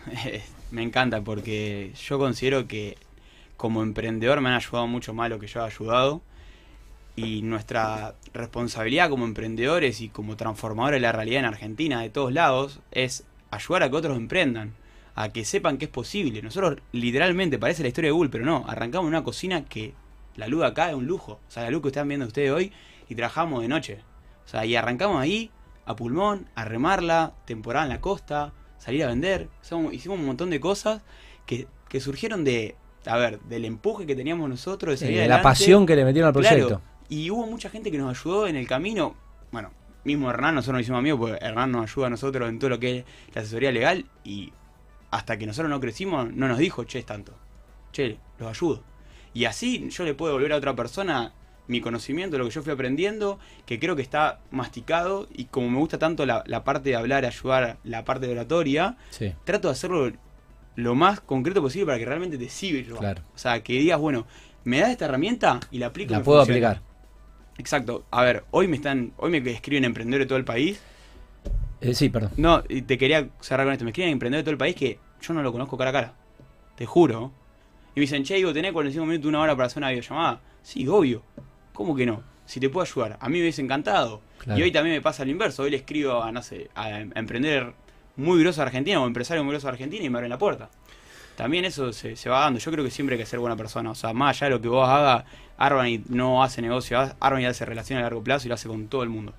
Me encanta porque yo considero que como emprendedor me han ayudado mucho más lo que yo he ayudado. Y nuestra responsabilidad como emprendedores y como transformadores de la realidad en Argentina, de todos lados, es ayudar a que otros emprendan, a que sepan que es posible. Nosotros literalmente, parece la historia de Google, pero no, arrancamos una cocina que la luz acá es un lujo. O sea, la luz que están viendo ustedes hoy y trabajamos de noche. O sea, y arrancamos ahí a pulmón, a remarla, temporada en la costa, salir a vender. Hicimos un montón de cosas que, que surgieron de, a ver, del empuje que teníamos nosotros de Sí, de la pasión que le metieron al Claro, proyecto. y hubo mucha gente que nos ayudó en el camino. Bueno, mismo Hernán, nosotros nos hicimos amigos porque Hernán nos ayuda a nosotros en todo lo que es la asesoría legal y hasta que nosotros no crecimos no nos dijo, che, es tanto. Che, los ayudo. Y así yo le puedo volver a otra persona mi conocimiento, lo que yo fui aprendiendo, que creo que está masticado y como me gusta tanto la, la parte de hablar, ayudar, la parte de oratoria, Sí, trato de hacerlo lo más concreto posible para que realmente te sirva. Claro. O sea, que digas, bueno, me das esta herramienta y la aplico. la puedo funciona. aplicar. Exacto. A ver, hoy me están, hoy me escriben emprendedores de todo el país. Eh, sí, perdón. No, y te quería cerrar con esto. Me escriben emprendedores de todo el país que yo no lo conozco cara a cara. Te juro. Y me dicen, che, Ivo, ¿tenés 45 minutos, una hora para hacer una videollamada? Sí, obvio. ¿Cómo que no? Si te puedo ayudar. A mí me hubiese encantado. Claro. Y hoy también me pasa lo inverso. Hoy le escribo a, no sé, a, a emprender muy grosso de Argentina o empresario muy grosso de Argentina y me abren la puerta. También eso se, se va dando. Yo creo que siempre hay que ser buena persona. O sea, más allá de lo que vos hagas, Arban no hace negocio. Arban hace relación a largo plazo y lo hace con todo el mundo.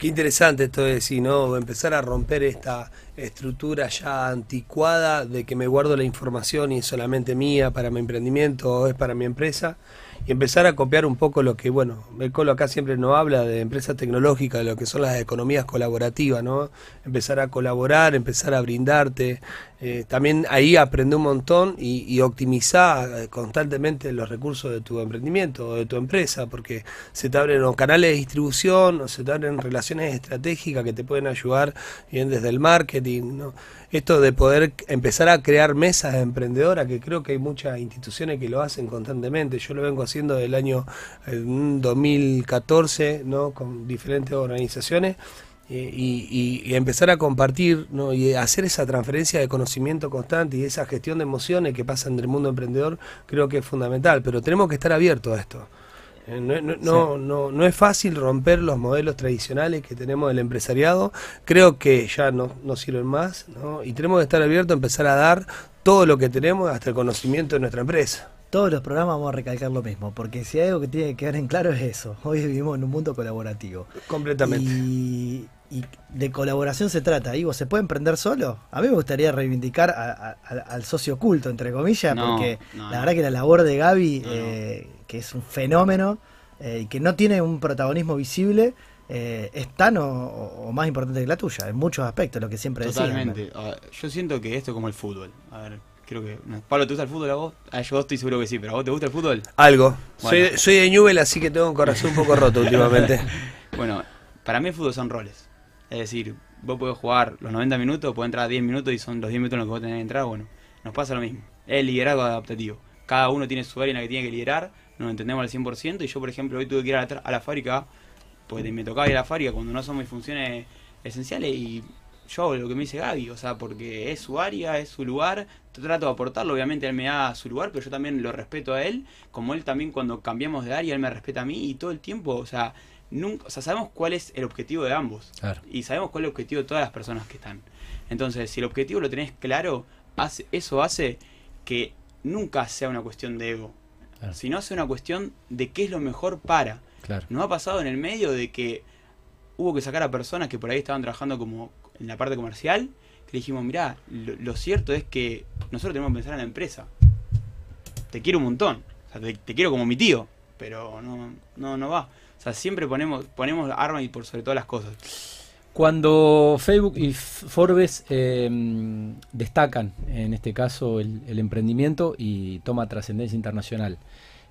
Qué interesante esto de decir, ¿no? Empezar a romper esta estructura ya anticuada de que me guardo la información y es solamente mía para mi emprendimiento o es para mi empresa. Y empezar a copiar un poco lo que, bueno, el acá siempre nos habla de empresas tecnológicas, de lo que son las economías colaborativas, ¿no? Empezar a colaborar, empezar a brindarte. Eh, también ahí aprende un montón y, y optimizar eh, constantemente los recursos de tu emprendimiento o de tu empresa, porque se te abren o canales de distribución o se te abren relaciones estratégicas que te pueden ayudar bien desde el marketing. Esto de poder empezar a crear mesas emprendedoras, que creo que hay muchas instituciones que lo hacen constantemente. Yo lo vengo haciendo del año eh, 2014 ¿no? con diferentes organizaciones. Eh, Y, y- y empezar a compartir ¿no? y hacer esa transferencia de conocimiento constante y esa gestión de emociones que pasa en el mundo emprendedor creo que es fundamental, pero tenemos que estar abiertos a esto. Eh, No, no, no, no, no es fácil romper los modelos tradicionales que tenemos del empresariado. Creo que ya no, no sirven más ¿no? y tenemos que estar abiertos a empezar a dar todo lo que tenemos hasta el conocimiento de nuestra empresa. Todos los programas vamos a recalcar lo mismo, porque si hay algo que tiene que quedar en claro es eso. Hoy vivimos en un mundo colaborativo. Completamente. Y, y de colaboración se trata. Ivo, ¿se puede emprender solo? A mí me gustaría reivindicar a- a- a- al socio oculto, entre comillas, No, porque no, la no. verdad que la labor de Gaby, No, no. eh, que es un fenómeno eh, y que no tiene un protagonismo visible, eh, es tan o, más importante que la tuya, en muchos aspectos, lo que siempre. Totalmente. A ver, yo siento que esto es como el fútbol. A ver, creo que. no. Pablo, ¿te gusta el fútbol a vos? Ah, yo estoy seguro que sí, pero ¿a vos te gusta el fútbol? Algo. Bueno. Soy, soy de Newell, así que tengo un corazón un poco roto últimamente. Bueno, para mí el fútbol son roles. Es decir, vos podés jugar los 90 minutos, podés entrar 10 minutos y son los 10 minutos en los que vos tenés que entrar. Bueno, nos pasa lo mismo. Es el liderazgo adaptativo. Cada uno tiene su área en la que tiene que liderar, nos entendemos al 100%. Y yo, por ejemplo, hoy tuve que ir a la, a la fábrica, porque me tocaba ir a la fábrica cuando no son mis funciones esenciales. Y yo hago lo que me dice Gaby, o sea, porque es su área, es su lugar. Trato de aportarlo, obviamente él me da su lugar, pero yo también lo respeto a él. Como él también, cuando cambiamos de área, él me respeta a mí y todo el tiempo, o sea, nunca, o sea, sabemos cuál es el objetivo de ambos Claro. y sabemos cuál es el objetivo de todas las personas que están. Entonces, si el objetivo lo tenés claro, hace, eso hace que nunca sea una cuestión de ego, Claro. sino sea una cuestión de qué es lo mejor para. Claro. Nos ha pasado en el medio de que hubo que sacar a personas que por ahí estaban trabajando como en la parte comercial, le dijimos, mirá, lo, cierto es que nosotros tenemos que pensar en la empresa. Te quiero un montón, te, quiero como mi tío, pero no, no, no va. O sea, siempre ponemos, ponemos arma y por sobre todas las cosas. Cuando Facebook y Forbes eh, destacan, en este caso, el, emprendimiento y toma trascendencia internacional,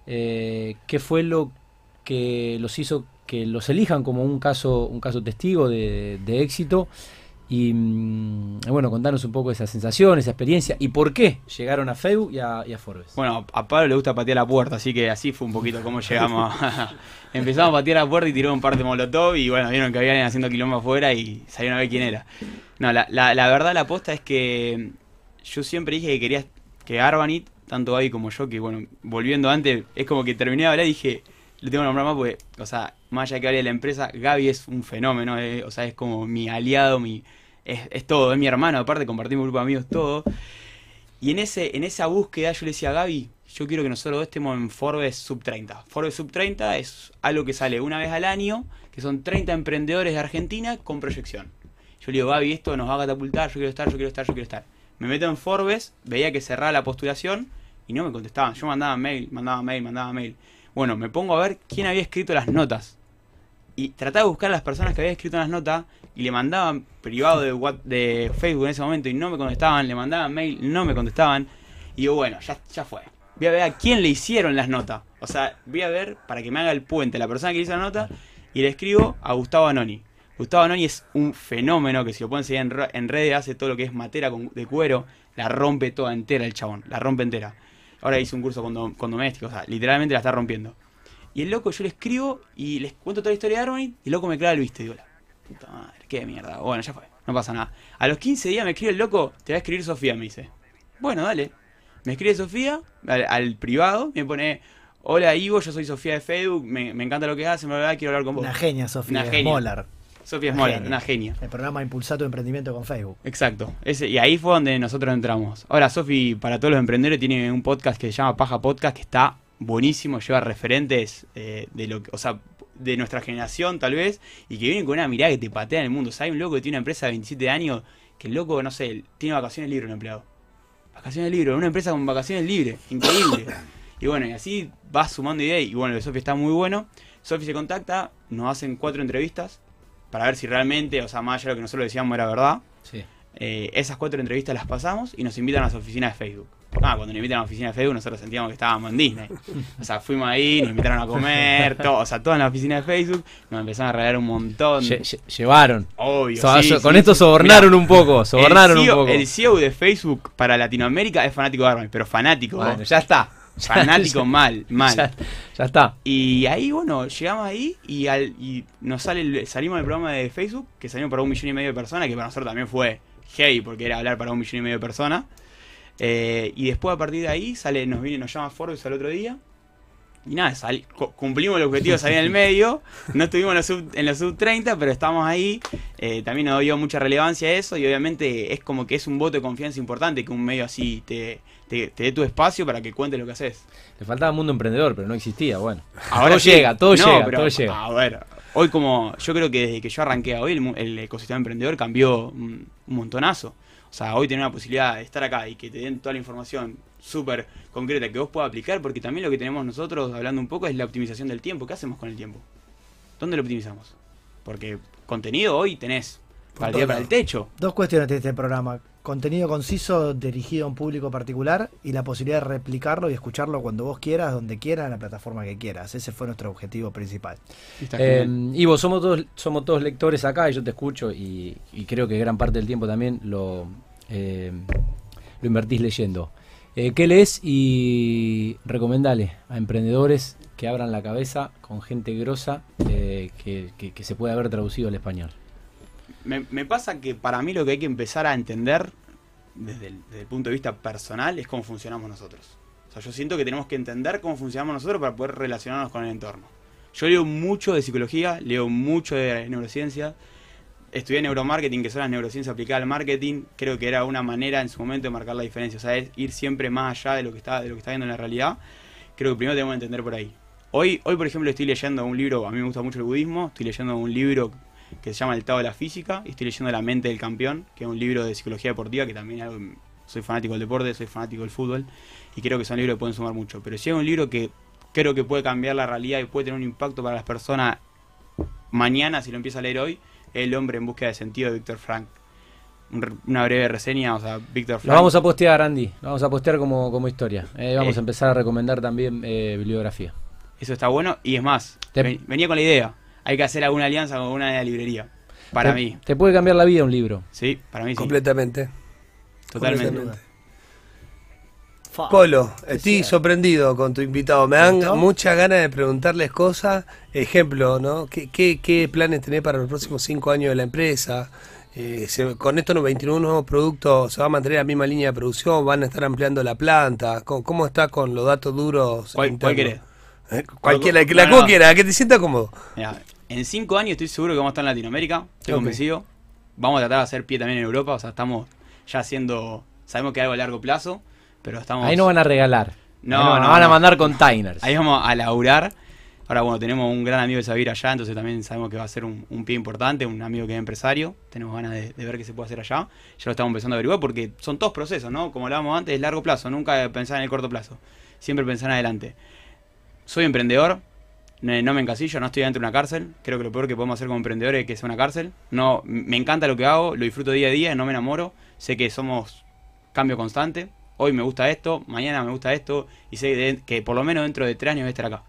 eh, ¿qué fue lo que los hizo que los elijan como un caso, un caso testigo de éxito? Y mm, bueno, contanos un poco esa sensación, esa experiencia y por qué llegaron a Facebook y a, y a Forbes. Bueno, a Pablo le gusta patear la puerta, así que así fue un poquito como llegamos. a- Empezamos a patear la puerta y tiró un par de molotov y bueno, vieron que había alguien haciendo quilombo afuera y salieron a ver quién era. No, la, la, la verdad, la aposta es que yo siempre dije que quería que Arbanit, tanto Gaby como yo, que bueno, volviendo antes, es como que terminé de hablar y dije, le tengo que nombrar más porque, o sea, más allá de que hable de la empresa, Gaby es un fenómeno, eh, o sea, es como mi aliado, mi es, todo, es mi hermano, aparte compartimos grupo de amigos, todo. Y en, ese, en esa búsqueda yo le decía a Gaby, yo quiero que nosotros estemos en Forbes Sub 30. Forbes Sub 30 es algo que sale una vez al año, que son 30 emprendedores de Argentina con proyección. Yo le digo, Gaby, esto nos va a catapultar, yo quiero estar, yo quiero estar, yo quiero estar. Me meto en Forbes, veía que cerraba la postulación y no me contestaban. Yo mandaba mail, mandaba mail, mandaba mail. Bueno, me pongo a ver quién había escrito las notas. Y trataba de buscar a las personas que habían escrito las notas y le mandaban privado de, What- de Facebook en ese momento y no me contestaban, le mandaban mail, no me contestaban. Y yo, bueno, ya, ya fue. Voy a ver a quién le hicieron las notas. O sea, voy a ver para que me haga el puente la persona que hizo la nota y le escribo a Gustavo Anoni. Gustavo Anoni es un fenómeno que si lo pueden seguir en, re- en redes hace todo lo que es matera de cuero, la rompe toda entera el chabón, la rompe entera. Ahora hizo un curso con, con domésticos, o sea, literalmente la está rompiendo. Y el loco yo le escribo y les cuento toda la historia de Arbanit y el loco me clava el viste. Digo, la puta madre, qué mierda. Bueno, ya fue, no pasa nada. A los 15 días me escribe el loco, te va a escribir Sofía, me dice. Bueno, dale. Me escribe Sofía al, al privado, me pone, hola Ivo, yo soy Sofía de Facebook, me, me encanta lo que haces, me verdad, quiero hablar con vos. Una genia, Sofía Una genia. Moller. Sofía es Una una genia. El programa Impulsar tu emprendimiento con Facebook. Exacto. Ese, y ahí fue donde nosotros entramos. Ahora, Sofi, para todos los emprendedores, tiene un podcast que se llama Paja Podcast, que está buenísimo, lleva referentes eh, de lo que, o sea, de nuestra generación tal vez, y que vienen con una mirada que te patea en el mundo. O sea, hay un loco que tiene una empresa de 27 años, que el loco, no sé, tiene vacaciones libres un empleado. Vacaciones libres, una empresa con vacaciones libres, increíble. y bueno, y así vas sumando ideas, y bueno, de Sofi está muy bueno. Sofi se contacta, nos hacen cuatro entrevistas, para ver si realmente, o sea, más allá de lo que nosotros decíamos era verdad. Sí. Eh, esas cuatro entrevistas las pasamos y nos invitan a las oficinas de Facebook. Ah, cuando nos invitan a la oficina de Facebook nosotros sentíamos que estábamos en Disney. O sea, fuimos ahí, nos invitaron a comer, todo, o sea, toda en la oficina de Facebook, nos empezaron a regalar un montón. Lle- lle- llevaron. Obvio. So- sí, so- con sí, esto sobornaron Mirá, un poco, sobornaron un poco. El CEO de Facebook para Latinoamérica es fanático de Armin, pero fanático. Bueno, ya está. fanático mal, mal. Ya, ya está. Y ahí, bueno, llegamos ahí y, al, y nos sale el- salimos del programa de Facebook, que salimos para un millón y medio de personas, que para nosotros también fue hey, porque era hablar para un millón y medio de personas. Eh, y después a partir de ahí sale, nos viene, nos llama Forbes al otro día Y nada, sal- cumplimos el objetivo de salir en el medio. No estuvimos en la sub, en la sub 30, pero estamos ahí. Eh, también nos dio mucha relevancia eso. Y obviamente es como que es un voto de confianza importante que un medio así te, te, te dé tu espacio para que cuentes lo que haces. Le faltaba mundo emprendedor, pero no existía, bueno. Ahora todo sí. llega, todo No, llega, pero, todo llega. A ver, hoy como yo creo que desde que yo arranqué a hoy el, mu- el ecosistema emprendedor cambió un, un montonazo. O sea, hoy tener la posibilidad de estar acá y que te den toda la información súper concreta que vos puedas aplicar, porque también lo que tenemos nosotros, hablando un poco, es la optimización del tiempo. ¿Qué hacemos con el tiempo? ¿Dónde lo optimizamos? Porque contenido hoy tenés para tirar para el techo. Dos cuestiones de este programa. Contenido conciso dirigido a un público particular y la posibilidad de replicarlo y escucharlo cuando vos quieras, donde quieras, en la plataforma que quieras. Ese fue nuestro objetivo principal. Eh. Ivo, somos todos, somos todos lectores acá y yo te escucho y, y creo que gran parte del tiempo también lo, eh, lo invertís leyendo. Eh, ¿Qué lees y recomendale a emprendedores que abran la cabeza con gente grosa eh, que, que- que se puede haber traducido al español? Me, pasa que para mí lo que hay que empezar a entender desde el, desde el punto de vista personal es cómo funcionamos nosotros. O sea, yo siento que tenemos que entender cómo funcionamos nosotros para poder relacionarnos con el entorno. Yo leo mucho de psicología, leo mucho de neurociencia, estudié neuromarketing, que son las neurociencias aplicadas al marketing. Creo que era una manera en su momento de marcar la diferencia. O sea, es ir siempre más allá de lo que está, de lo que está viendo en la realidad. Creo que primero tenemos que entender por ahí. Hoy, hoy, por ejemplo, estoy leyendo un libro, a mí me gusta mucho el budismo, estoy leyendo un libro que se llama El Tao de la Física, y estoy leyendo La Mente del Campeón, que es un libro de psicología deportiva, que también es algo soy fanático del deporte, soy fanático del fútbol, y creo que son libros que pueden sumar mucho. Pero si hay un libro que creo que puede cambiar la realidad y puede tener un impacto para las personas mañana, si lo empieza a leer hoy, es El hombre en búsqueda de sentido de Víctor Frank. Una breve reseña, o sea, Víctor Lo Frank. vamos a postear, Andy. Lo vamos a postear como, como historia. Eh, vamos Eh. a empezar a recomendar también eh, bibliografía. Eso está bueno, y es más, Te- venía con la idea, hay que hacer alguna alianza con una de la librería. Para Te- mí, Te puede cambiar la vida un libro. sí, para mí sí. Completamente. Totalmente. completamente. Polo, estoy sorprendido con tu invitado. Me dan muchas ganas de preguntarles cosas. Ejemplo, ¿no? ¿Qué, qué, qué planes tenés para los próximos cinco años de la empresa? Eh, se- con estos 21 nuevos productos, ¿se va a mantener la misma línea de producción? ¿Van a estar ampliando la planta? ¿Cómo, cómo está con los datos duros? ¿Cuál, cuál querés? Eh, Cualquiera, que No, la no. que quiera, que te sienta cómodo. Mirá, en cinco años estoy seguro que vamos a estar en Latinoamérica, estoy convencido. Vamos a tratar de hacer pie también en Europa, o sea, estamos ya haciendo, sabemos que hay algo a largo plazo, pero estamos... Ahí no van a regalar. No, nos no, van a no. mandar containers. Ahí vamos a laburar. Ahora, bueno, tenemos un gran amigo de Sabir allá, entonces también sabemos que va a ser un, un pie importante, un amigo que es empresario. Tenemos ganas de, de ver qué se puede hacer allá. Ya lo estamos empezando a averiguar porque son todos procesos, ¿no? Como hablábamos antes, es largo plazo, nunca pensar en el corto plazo. Siempre pensar en adelante. Soy emprendedor, no me encasillo, no estoy dentro de una cárcel. Creo que lo peor que podemos hacer como emprendedores es que sea una cárcel. No, me encanta lo que hago, lo disfruto día a día, no me enamoro. Sé que somos cambio constante. Hoy me gusta esto, mañana me gusta esto y sé que por lo menos dentro de tres años voy a estar acá.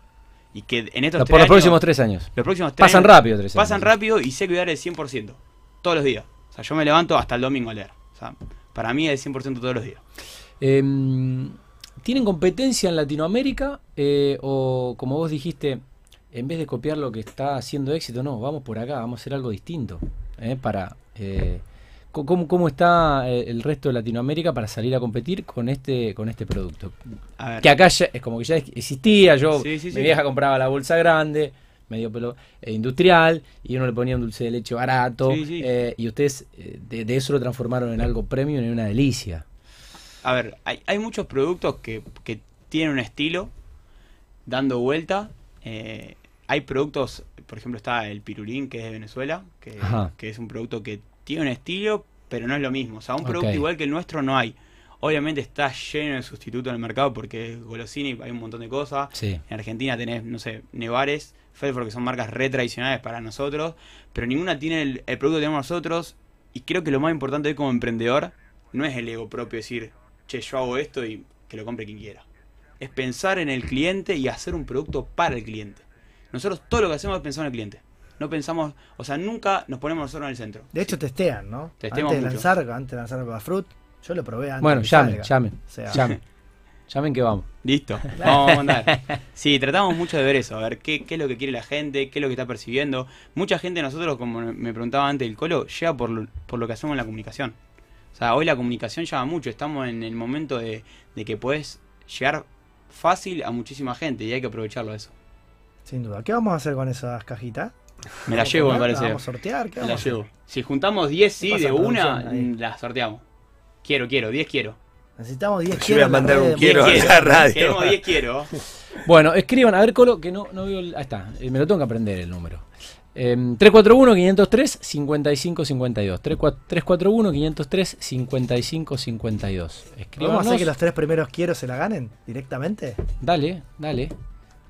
Y que en estos Por tres los años- próximos tres años. los próximos tres Pasan años- rápido tres años. Pasan rápido y sé cuidar el 100%. Todos los días. O sea, yo me levanto hasta el domingo a leer. O sea, para mí es el 100% todos los días. Em, ¿Tienen competencia en Latinoamérica? Eh, o como vos dijiste, en vez de copiar lo que está haciendo éxito, no, vamos por acá, vamos a hacer algo distinto. eh, para eh, ¿cómo, ¿Cómo está eh, el resto de Latinoamérica para salir a competir con este, con este producto? A ver. Que acá ya, es como que ya existía, yo, Sí, sí, mi sí. vieja compraba la bolsa grande, medio pelo eh, industrial, y uno le ponía un dulce de leche barato, Sí, sí. eh, y ustedes eh, de, de eso lo transformaron en algo premium, en una delicia. A ver, hay, hay muchos productos que, que tienen un estilo dando vuelta. eh, hay productos, por ejemplo, está el pirulín, que es de Venezuela, que, que es un producto que tiene un estilo, pero no es lo mismo. O sea, un producto igual que el nuestro no hay. Obviamente está lleno de sustitutos en el mercado porque golosini hay un montón de cosas. Sí. En Argentina tenés, no sé, Nevares, Felford, que son marcas re tradicionales para nosotros, pero ninguna tiene el, el producto que tenemos nosotros. Y creo que lo más importante hoy como emprendedor no es el ego propio, decir, che, yo hago esto y que lo compre quien quiera. Es pensar en el cliente y hacer un producto para el cliente. Nosotros todo lo que hacemos es pensar en el cliente. No pensamos, o sea, nunca nos ponemos nosotros en el centro. De hecho, testean, ¿no? Testeamos antes de mucho. lanzar, antes de lanzar Coca Fruit, yo lo probé antes. Bueno, de llamen, salga. llamen, O sea, llamen. Llamen que vamos. Listo, vamos a mandar. Sí, tratamos mucho de ver eso, a ver qué, qué es lo que quiere la gente, qué es lo que está percibiendo. Mucha gente, nosotros, como me preguntaba antes el colo, llega por lo, por lo que hacemos en la comunicación. O sea, hoy la comunicación llama mucho, estamos en el momento de, de que podés llegar fácil a muchísima gente y hay que aprovecharlo eso. Sin duda. ¿Qué vamos a hacer con esas cajitas? Me la ¿Vamos a llevo, me parece. ¿Vamos a sortear? ¿Qué Me la vamos hacer? llevo. Si juntamos 10 sí de una, producción, ahí? mm, la sorteamos. Quiero, quiero, 10 quiero. Necesitamos 10 Yo quiero voy a las mandar un quiero. 10 a la radio. Queremos 10 quiero. Bueno, escriban, a ver, Colo, que no, no veo. el- ahí está, eh, me lo tengo que aprender el número. Eh, 341-503-5552. 341-503-5552. ¿Vamos a hacer que los tres primeros quiero se la ganen directamente? Dale, dale.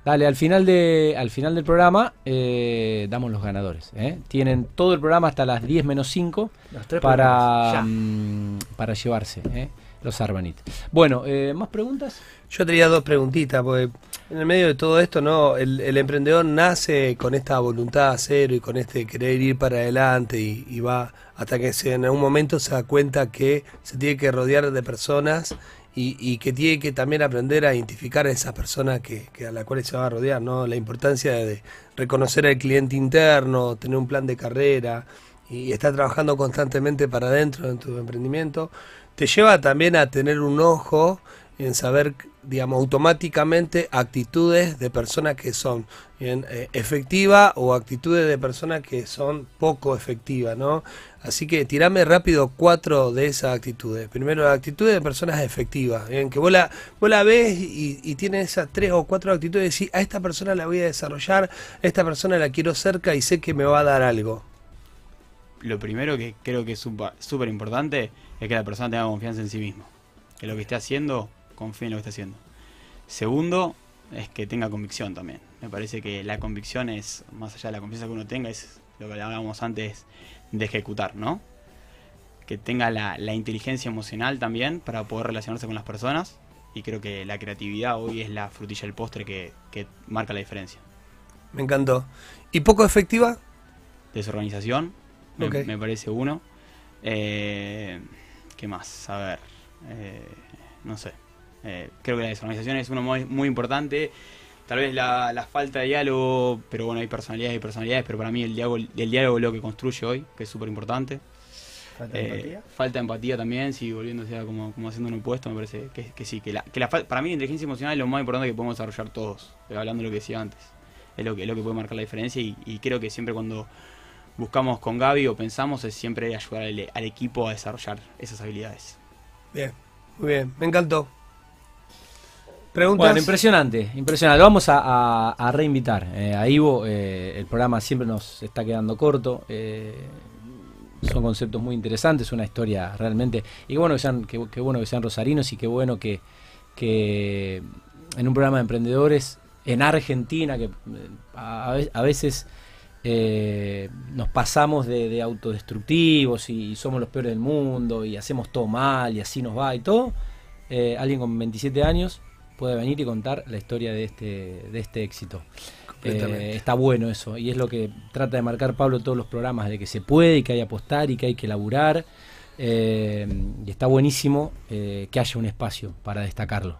Dale, al final, de, al final del programa eh, damos los ganadores. ¿eh? Tienen todo el programa hasta las 10 menos 5 Los tres para, mm, para llevarse ¿eh? los Arbanit. Bueno, eh, ¿más preguntas? Yo tenía dos preguntitas, porque en el medio de todo esto, ¿no? El, emprendedor nace con esta voluntad cero y con este querer ir para adelante y, va hasta que se, en algún momento se da cuenta que se tiene que rodear de personas y, y que tiene que también aprender a identificar a esas personas que, que a las cuales se va a rodear, ¿no? La importancia de reconocer al cliente interno, tener un plan de carrera y estar trabajando constantemente para adentro en tu emprendimiento, te lleva también a tener un ojo en saber, digamos, automáticamente actitudes de personas que son bien, eh, efectivas o actitudes de personas que son poco efectivas, ¿no? Así que tirame rápido cuatro de esas actitudes. Primero, la actitud de personas efectivas, bien, que vos la, ves y, y tiene esas tres o cuatro actitudes y decís, a esta persona la voy a desarrollar, a esta persona la quiero cerca y sé que me va a dar algo. Lo primero que creo que es súper importante es que la persona tenga confianza en sí mismo. Que lo que esté haciendo, confíe en lo que está haciendo. Segundo, es que tenga convicción también. Me parece que la convicción es, más allá de la confianza que uno tenga, es lo que hablábamos antes de ejecutar, ¿no? Que tenga la, la inteligencia emocional también para poder relacionarse con las personas. Y creo que la creatividad hoy es la frutilla del postre que, que marca la diferencia. Me encantó. ¿Y poco efectiva? Desorganización, me, me parece uno. Eh, ¿Qué más? A ver, eh, no sé. Eh, creo que la desorganización es uno muy, muy importante. Tal vez la, la falta de diálogo, pero bueno, hay personalidades y personalidades, pero para mí el diálogo, el diálogo es lo que construye hoy, que es súper importante. Falta de Eh, empatía. falta de empatía también, si volviéndose a como, como haciendo un impuesto, me parece que, que sí. Que, la, que la fal- para mí la inteligencia emocional es lo más importante que podemos desarrollar todos, eh, hablando de lo que decía antes. Es lo que, es lo que puede marcar la diferencia y, y creo que siempre cuando buscamos con Gaby o pensamos es siempre ayudar al, al equipo a desarrollar esas habilidades. Bien, muy bien, me encantó. Bueno, impresionante, impresionante. Lo vamos a, reinvitar eh, a Ivo. eh, el programa siempre nos está quedando corto. eh, son conceptos muy interesantes, una historia realmente. Y bueno que sean, qué bueno que sean rosarinos y qué bueno que, que en un programa de emprendedores en Argentina, que a, a ve- a veces nos pasamos de, de autodestructivos y, somos los peores del mundo y hacemos todo mal y así nos va y todo. alguien con 27 años puede venir y contar la historia de este, de este éxito. Eh, está bueno eso y es lo que trata de marcar Pablo en todos los programas, de que se puede y que hay que apostar y que hay que laburar. eh, y está buenísimo eh, que haya un espacio para destacarlo.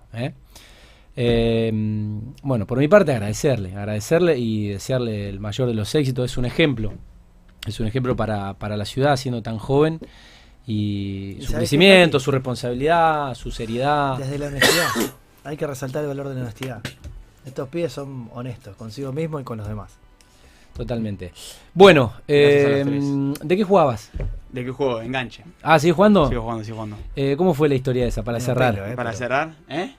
bueno, por mi parte agradecerle, agradecerle y desearle el mayor de los éxitos. Es un ejemplo, es un ejemplo para, para la ciudad siendo tan joven y, ¿Y su crecimiento, su responsabilidad, su seriedad. Desde la honestidad. Hay que resaltar el valor de la honestidad. Estos pibes son honestos consigo mismo y con los demás. Totalmente. Bueno, eh. ¿de qué jugabas? ¿De qué juego? Enganche. Ah, ¿sigues jugando? Sigo jugando, sigo jugando. Eh, ¿Cómo fue la historia esa para a cerrar? pelo, eh. Para pero- cerrar, ¿eh?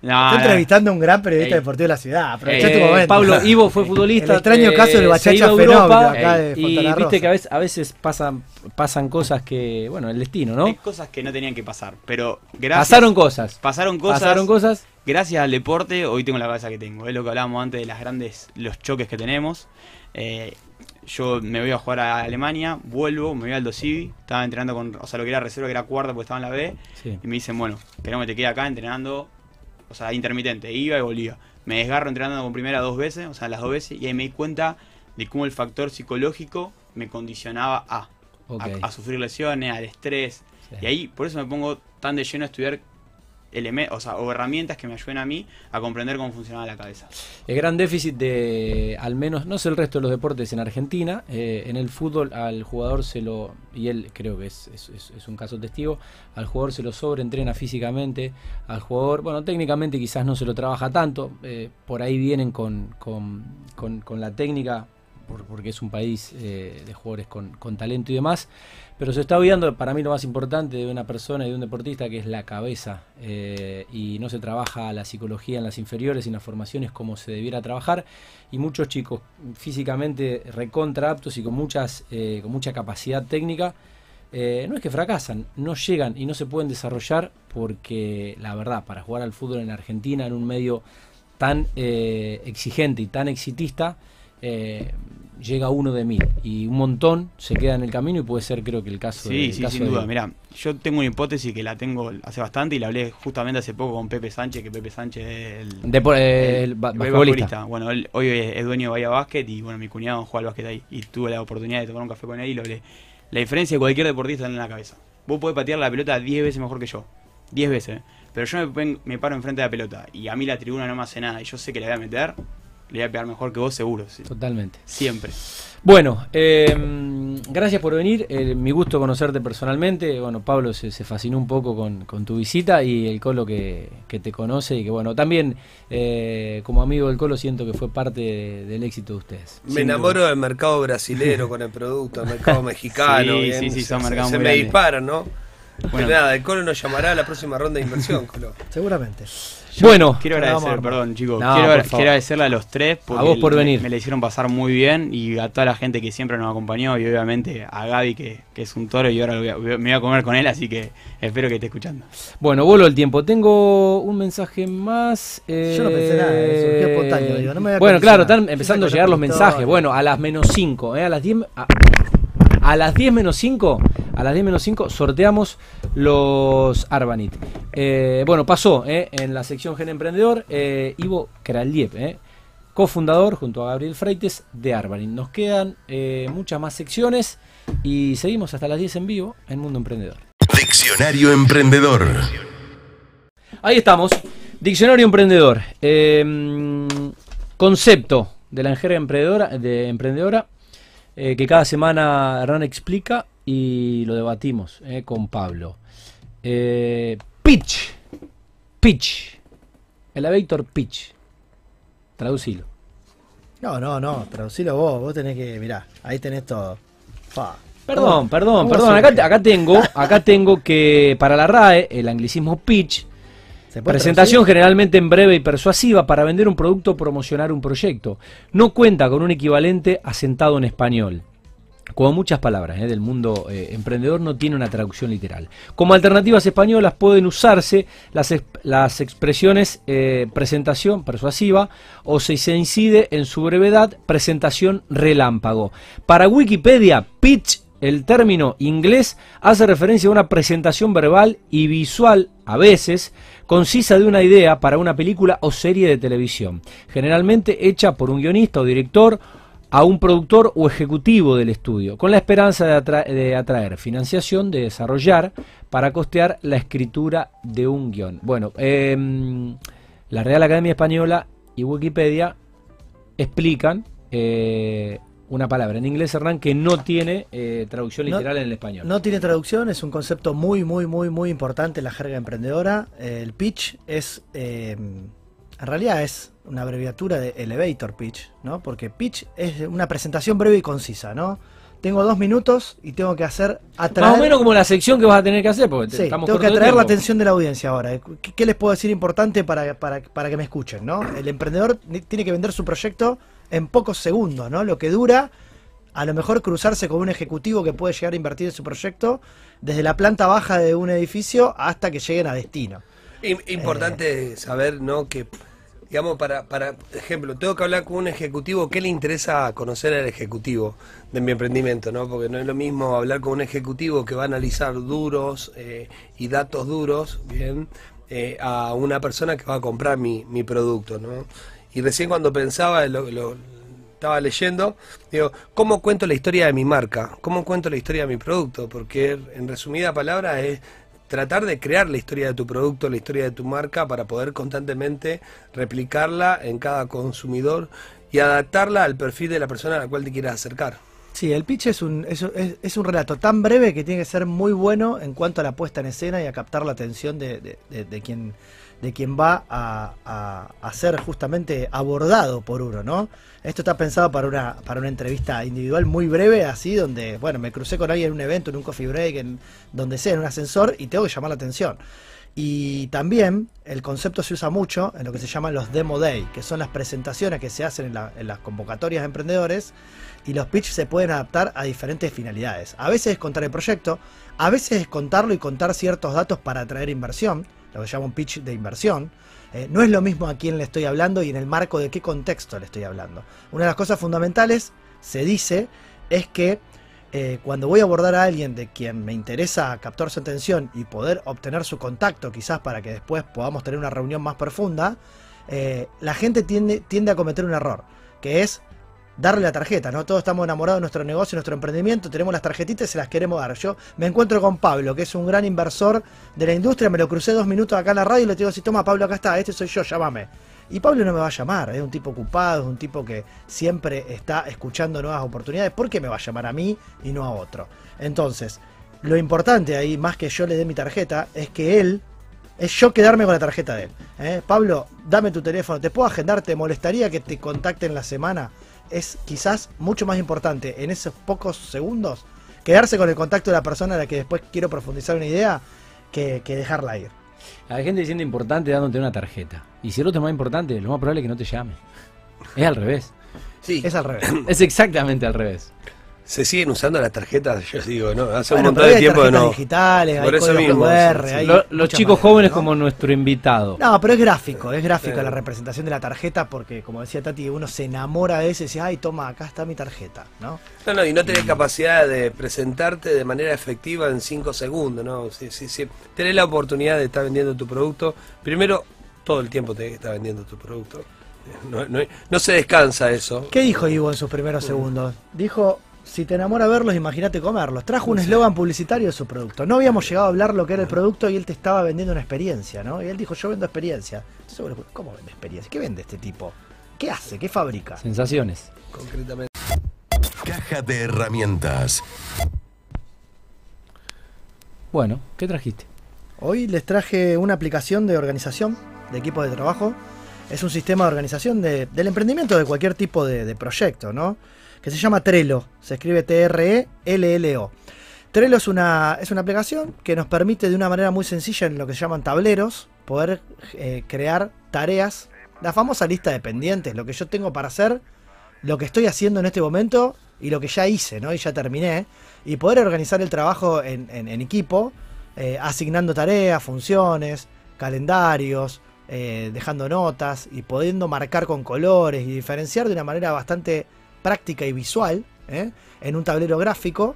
No, Estoy no, entrevistando a un gran periodista Ey. deportivo de la ciudad. Aproveché Ey, tu Eh, momento. Pablo Ivo fue futbolista. El extraño caso del Bachacha Fenómeno Europa, acá de y viste Rosa. que a veces, a veces pasan, pasan cosas que, bueno, el destino, ¿no? Hay cosas que no tenían que pasar, pero gracias. Pasaron cosas. Pasaron cosas. Pasaron cosas. gracias al deporte, hoy tengo la cabeza que tengo. Es lo que hablábamos antes de las grandes, los choques que tenemos. Eh, yo me voy a jugar a Alemania, vuelvo, me voy al Dosivi, estaba entrenando con, o sea, lo que era reserva, que era cuarta, porque estaba en la B, Sí. y me dicen, bueno, queremos que te quede acá entrenando, o sea, intermitente, iba y volvía. Me desgarro entrenando con primera dos veces, o sea, las dos veces, y ahí me di cuenta de cómo el factor psicológico me condicionaba a, a, a sufrir lesiones, al estrés. Sí. Y ahí, por eso me pongo tan de lleno a estudiar o, sea, o herramientas que me ayuden a mí a comprender cómo funcionaba la cabeza. El gran déficit de, al menos, no sé el resto de los deportes en Argentina, eh, en el fútbol al jugador se lo, y él creo que es, es- un caso testigo, al jugador se lo sobreentrena físicamente, al jugador, bueno, técnicamente quizás no se lo trabaja tanto, eh, por ahí vienen con, con- con la técnica, por- porque es un país eh, de jugadores con, con talento y demás, pero se está olvidando para mí lo más importante de una persona y de un deportista que es la cabeza eh, y no se trabaja la psicología en las inferiores y en las formaciones como se debiera trabajar y muchos chicos físicamente recontra aptos y con muchas eh, con mucha capacidad técnica no es que fracasan, no llegan y no se pueden desarrollar porque la verdad para jugar al fútbol en Argentina en un medio tan exigente y tan exitista eh, llega uno de mil y un montón se queda en el camino y puede ser creo que el caso Sí, de, sí, caso sin de- duda. Mira, yo tengo una hipótesis que la tengo hace bastante y la hablé justamente hace poco con Pepe Sánchez, que Pepe Sánchez es el, de eh, el basquetbolista. Bueno, él hoy es es dueño de Bahía Basket y bueno, mi cuñado juega al básquet ahí y tuve la oportunidad de tomar un café con él y lo hablé. La diferencia de cualquier deportista está en la cabeza. Vos podés patear la pelota 10 veces mejor que yo. 10 veces. Pero yo me, me paro enfrente de la pelota y a mí la tribuna no me hace nada y yo sé que la voy a meter, le voy a pegar mejor que vos seguro. sí. Totalmente. Siempre. Bueno, eh, gracias por venir. eh, mi gusto conocerte personalmente. Bueno, Pablo se, se fascinó un poco con, con tu visita y el Colo que, que te conoce y que, bueno, también eh, como amigo del Colo siento que fue parte de- del éxito de ustedes. Me enamoro del mercado brasilero con el producto, el mercado mexicano. Sí, bien, sí, sí, se- son se, mercados se muy me disparan, ¿no? Bueno. Pero nada, el Colo nos llamará a la próxima ronda de inversión, Colo. Seguramente. Bueno, Quiero Ahora vamos agradecer, a armar. perdón chicos, No, quiero, por agra- favor. quiero agradecerle a los tres porque A vos por me- venir. Me, la hicieron pasar muy bien y a toda la gente que siempre nos acompañó y obviamente a Gaby que, que es un toro y ahora lo voy a- me voy a comer con él, así que espero que esté escuchando. bueno, vuelo el tiempo. Tengo un mensaje más. eh, Yo no pensé nada, eh, surgió espontáneo, digo, no me voy a Bueno, claro, están empezando a llegar los mensajes. Bueno, a las menos 5, a las 10 a, a las 10 menos 5, a las 10 menos 5 sorteamos los Arbanit. Eh, bueno, pasó eh, en la sección Gen Emprendedor eh, Ivo Kraliev, cofundador junto a Gabriel Freites de Arbanit. Nos quedan muchas más secciones y seguimos hasta las 10 en vivo en Mundo Emprendedor. Diccionario Emprendedor. Ahí estamos. Diccionario emprendedor. Concepto de la jerga emprendedora, de emprendedora eh, que cada semana Hernán explica y lo debatimos eh, con Pablo. Eh, pitch. Pitch. Elevator pitch. Traducilo. No, no, no, traducilo vos, vos tenés que, mirá, ahí tenés todo. Fa. Perdón, ¿Cómo- perdón, perdón. Acá, acá tengo, acá tengo que para la RAE el anglicismo pitch ¿Se puede Presentación generalmente en breve y persuasiva para vender un producto o promocionar un proyecto. No cuenta con un equivalente asentado en español. Como muchas palabras ¿eh? del mundo eh, emprendedor no tiene una traducción literal. Como alternativas españolas pueden usarse las expresiones eh, presentación persuasiva o si se incide en su brevedad presentación relámpago. Para Wikipedia, pitch, el término inglés, hace referencia a una presentación verbal y visual, a veces, concisa de una idea para una película o serie de televisión, generalmente hecha por un guionista o director a un productor o ejecutivo del estudio, con la esperanza de, atra- de atraer financiación, de desarrollar, para costear la escritura de un guion. Bueno, em, la Real Academia Española y Wikipedia explican eh, una palabra en inglés, Hernán, que no tiene eh, traducción No- literal en el español. No tiene traducción, es un concepto muy, muy, muy, muy importante en la jerga emprendedora. Eh, El pitch es, eh, en realidad es una abreviatura de elevator pitch, ¿no? Porque pitch es una presentación breve y concisa, ¿no? Tengo dos minutos y tengo que hacer atraer... Más o menos como la sección que vas a tener que hacer, porque Sí, estamos tengo que atraer la atención de la audiencia ahora. ¿Qué, qué les puedo decir importante para, para, para que me escuchen? ¿no? El emprendedor tiene que vender su proyecto en pocos segundos, ¿no? Lo que dura, a lo mejor cruzarse con un ejecutivo que puede llegar a invertir en su proyecto desde la planta baja de un edificio hasta que lleguen a destino. Im- Importante saber, ¿no? Que, digamos, para, para ejemplo, tengo que hablar con un ejecutivo, ¿qué le interesa conocer al ejecutivo de mi emprendimiento, ¿no? Porque no es lo mismo hablar con un ejecutivo que va a analizar duros eh, y datos duros, ¿bien? eh, a una persona que va a comprar mi, mi producto, ¿no? Y recién cuando pensaba, lo, estaba leyendo, digo, ¿cómo cuento la historia de mi marca? ¿Cómo cuento la historia de mi producto? Porque en resumida palabra es tratar de crear la historia de tu producto, la historia de tu marca, para poder constantemente replicarla en cada consumidor y adaptarla al perfil de la persona a la cual te quieras acercar. Sí, el pitch es un, es- es un relato tan breve que tiene que ser muy bueno en cuanto a la puesta en escena y a captar la atención de, de- de- de quien, de quien va a, a- a ser justamente abordado por uno, ¿no? Esto está pensado para una, para una entrevista individual muy breve, así, donde, bueno, me crucé con alguien en un evento, en un coffee break, en donde sea, en un ascensor, y tengo que llamar la atención. Y también el concepto se usa mucho en lo que se llaman los Demo Day, que son las presentaciones que se hacen en, la- en las convocatorias de emprendedores y los pitch se pueden adaptar a diferentes finalidades. A veces es contar el proyecto, a veces es contarlo y contar ciertos datos para atraer inversión, lo que se llama un pitch de inversión. Eh, no es lo mismo a quién le estoy hablando y en el marco de qué contexto le estoy hablando. Una de las cosas fundamentales, se dice, es que eh, cuando voy a abordar a alguien de quien me interesa captar su atención y poder obtener su contacto, quizás para que después podamos tener una reunión más profunda, eh, la gente tiende, tiende a cometer un error, que es darle la tarjeta, ¿no? Todos estamos enamorados de nuestro negocio, nuestro emprendimiento, tenemos las tarjetitas y se las queremos dar. Yo me encuentro con Pablo, que es un gran inversor de la industria, me lo crucé dos minutos acá en la radio y le digo, si toma Pablo, acá está, este soy yo, llámame. Y Pablo no me va a llamar, es un tipo ocupado, es un tipo que siempre está escuchando nuevas oportunidades. ¿Por qué me va a llamar a mí y no a otro? Entonces, lo importante ahí, más que yo le dé mi tarjeta, es que él, es yo quedarme con la tarjeta de él. ¿eh? Pablo, dame tu teléfono, ¿te puedo agendar? ¿Te molestaría que te contacte en la semana? Es quizás mucho más importante en esos pocos segundos quedarse con el contacto de la persona a la que después quiero profundizar una idea que, que dejarla ir. Hay gente diciendo importante dándote una tarjeta. Y si el otro es más importante, lo más probable es que no te llame. Es al revés. Sí, Es al revés. Es exactamente al revés. Se siguen usando las tarjetas, yo digo, ¿no? Hace Bueno, un montón de tiempo que tarjetas no. digitales, Por hay eso mismo, QR, sí, hay Lo- los chicos jóvenes ¿no? como nuestro invitado. No, pero es gráfico, es gráfico Sí. la representación de la tarjeta porque, como decía Tati, uno se enamora de eso y dice, ay, toma, acá está mi tarjeta, ¿no? No, no, y no tenés capacidad de presentarte de manera efectiva en cinco segundos, ¿no? Sí, sí, sí. Tenés la oportunidad de estar vendiendo tu producto. Primero, todo el tiempo tenés que estar vendiendo tu producto. No, no- no se descansa eso. ¿Qué dijo Ivo en sus primeros segundos? Dijo, si te enamora verlos, imagínate comerlos. Trajo un eslogan publicitario de su producto. No habíamos llegado a hablar lo que era el producto y él te estaba vendiendo una experiencia, ¿no? Y él dijo, yo vendo experiencia. Entonces, ¿cómo vende experiencia? ¿Qué vende este tipo? ¿Qué hace? ¿Qué fabrica? Sensaciones. Concretamente. Caja de herramientas. Bueno, ¿qué trajiste? Hoy les traje una aplicación de organización de equipos de trabajo. Es un sistema de organización de- del emprendimiento de cualquier tipo de, de proyecto, ¿no? Que se llama Trello. Se escribe T-R-E-L-L-O. Trello es una, es una aplicación que nos permite de una manera muy sencilla en lo que se llaman tableros poder eh, crear tareas. La famosa lista de pendientes, lo que yo tengo para hacer, lo que estoy haciendo en este momento y lo que ya hice, ¿no? Y ya terminé. Y poder organizar el trabajo en, equipo, eh, asignando tareas, funciones, calendarios, eh, dejando notas y pudiendo marcar con colores y diferenciar de una manera bastante práctica y visual, ¿eh? en un tablero gráfico,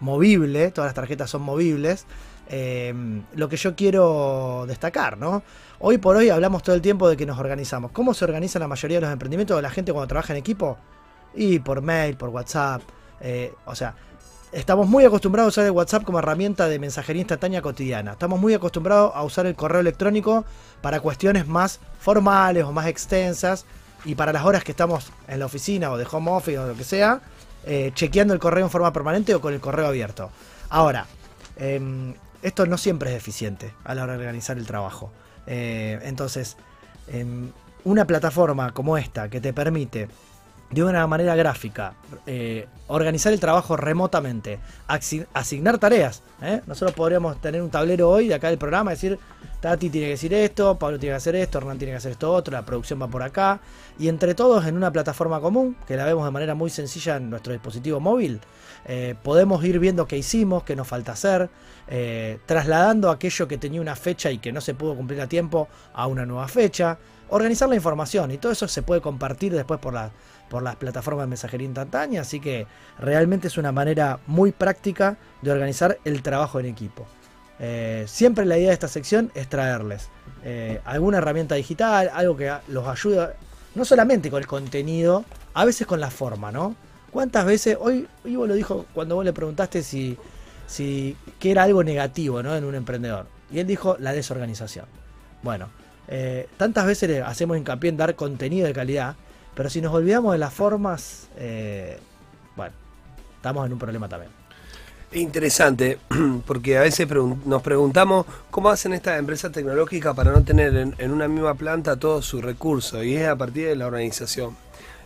movible, todas las tarjetas son movibles. eh, lo que yo quiero destacar, ¿no? Hoy por hoy hablamos todo el tiempo de que nos organizamos. ¿Cómo se organiza la mayoría de los emprendimientos de la gente cuando trabaja en equipo? Y por mail, por WhatsApp. eh, o sea, estamos muy acostumbrados a usar el WhatsApp como herramienta de mensajería instantánea cotidiana. Estamos muy acostumbrados a usar el correo electrónico para cuestiones más formales o más extensas. Y para las horas que estamos en la oficina o de home office o lo que sea, eh, chequeando el correo en forma permanente o con el correo abierto. Ahora, em, esto no siempre es eficiente a la hora de organizar el trabajo. Eh, entonces, em, una plataforma como esta que te permite de una manera gráfica eh, organizar el trabajo remotamente, asi- asignar tareas. ¿eh? Nosotros podríamos tener un tablero hoy de acá del programa, decir, Tati tiene que decir esto, Pablo tiene que hacer esto, Hernán tiene que hacer esto otro, la producción va por acá, y entre todos en una plataforma común, que la vemos de manera muy sencilla en nuestro dispositivo móvil, eh, podemos ir viendo qué hicimos, qué nos falta hacer, trasladando aquello que tenía una fecha y que no se pudo cumplir a tiempo a una nueva fecha, organizar la información y todo eso se puede compartir después por, la- por las plataformas de mensajería instantánea, así que realmente es una manera muy práctica de organizar el trabajo en equipo. Eh, siempre la idea de esta sección es traerles eh, alguna herramienta digital, algo que los ayude, no solamente con el contenido, a veces con la forma, ¿no? ¿Cuántas veces, hoy Ivo lo dijo cuando vos le preguntaste si, si era algo negativo ¿no? en un emprendedor? Y él dijo la desorganización. Bueno, eh, tantas veces le hacemos hincapié en dar contenido de calidad, pero si nos olvidamos de las formas, eh, bueno, estamos en un problema también. Interesante, porque a veces nos preguntamos cómo hacen estas empresas tecnológicas para no tener en, en una misma planta todos sus recursos, y es a partir de la organización.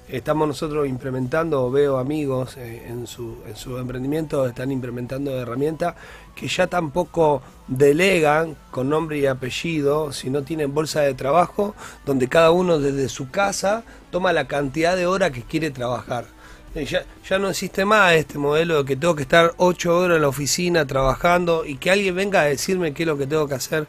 Estamos nosotros implementando, veo amigos eh, en su, en su emprendimiento, están implementando herramientas que ya tampoco delegan con nombre y apellido, sino tienen bolsa de trabajo, donde cada uno desde su casa toma la cantidad de horas que quiere trabajar. Eh, Ya, ya no existe más este modelo de que tengo que estar ocho horas en la oficina trabajando y que alguien venga a decirme qué es lo que tengo que hacer.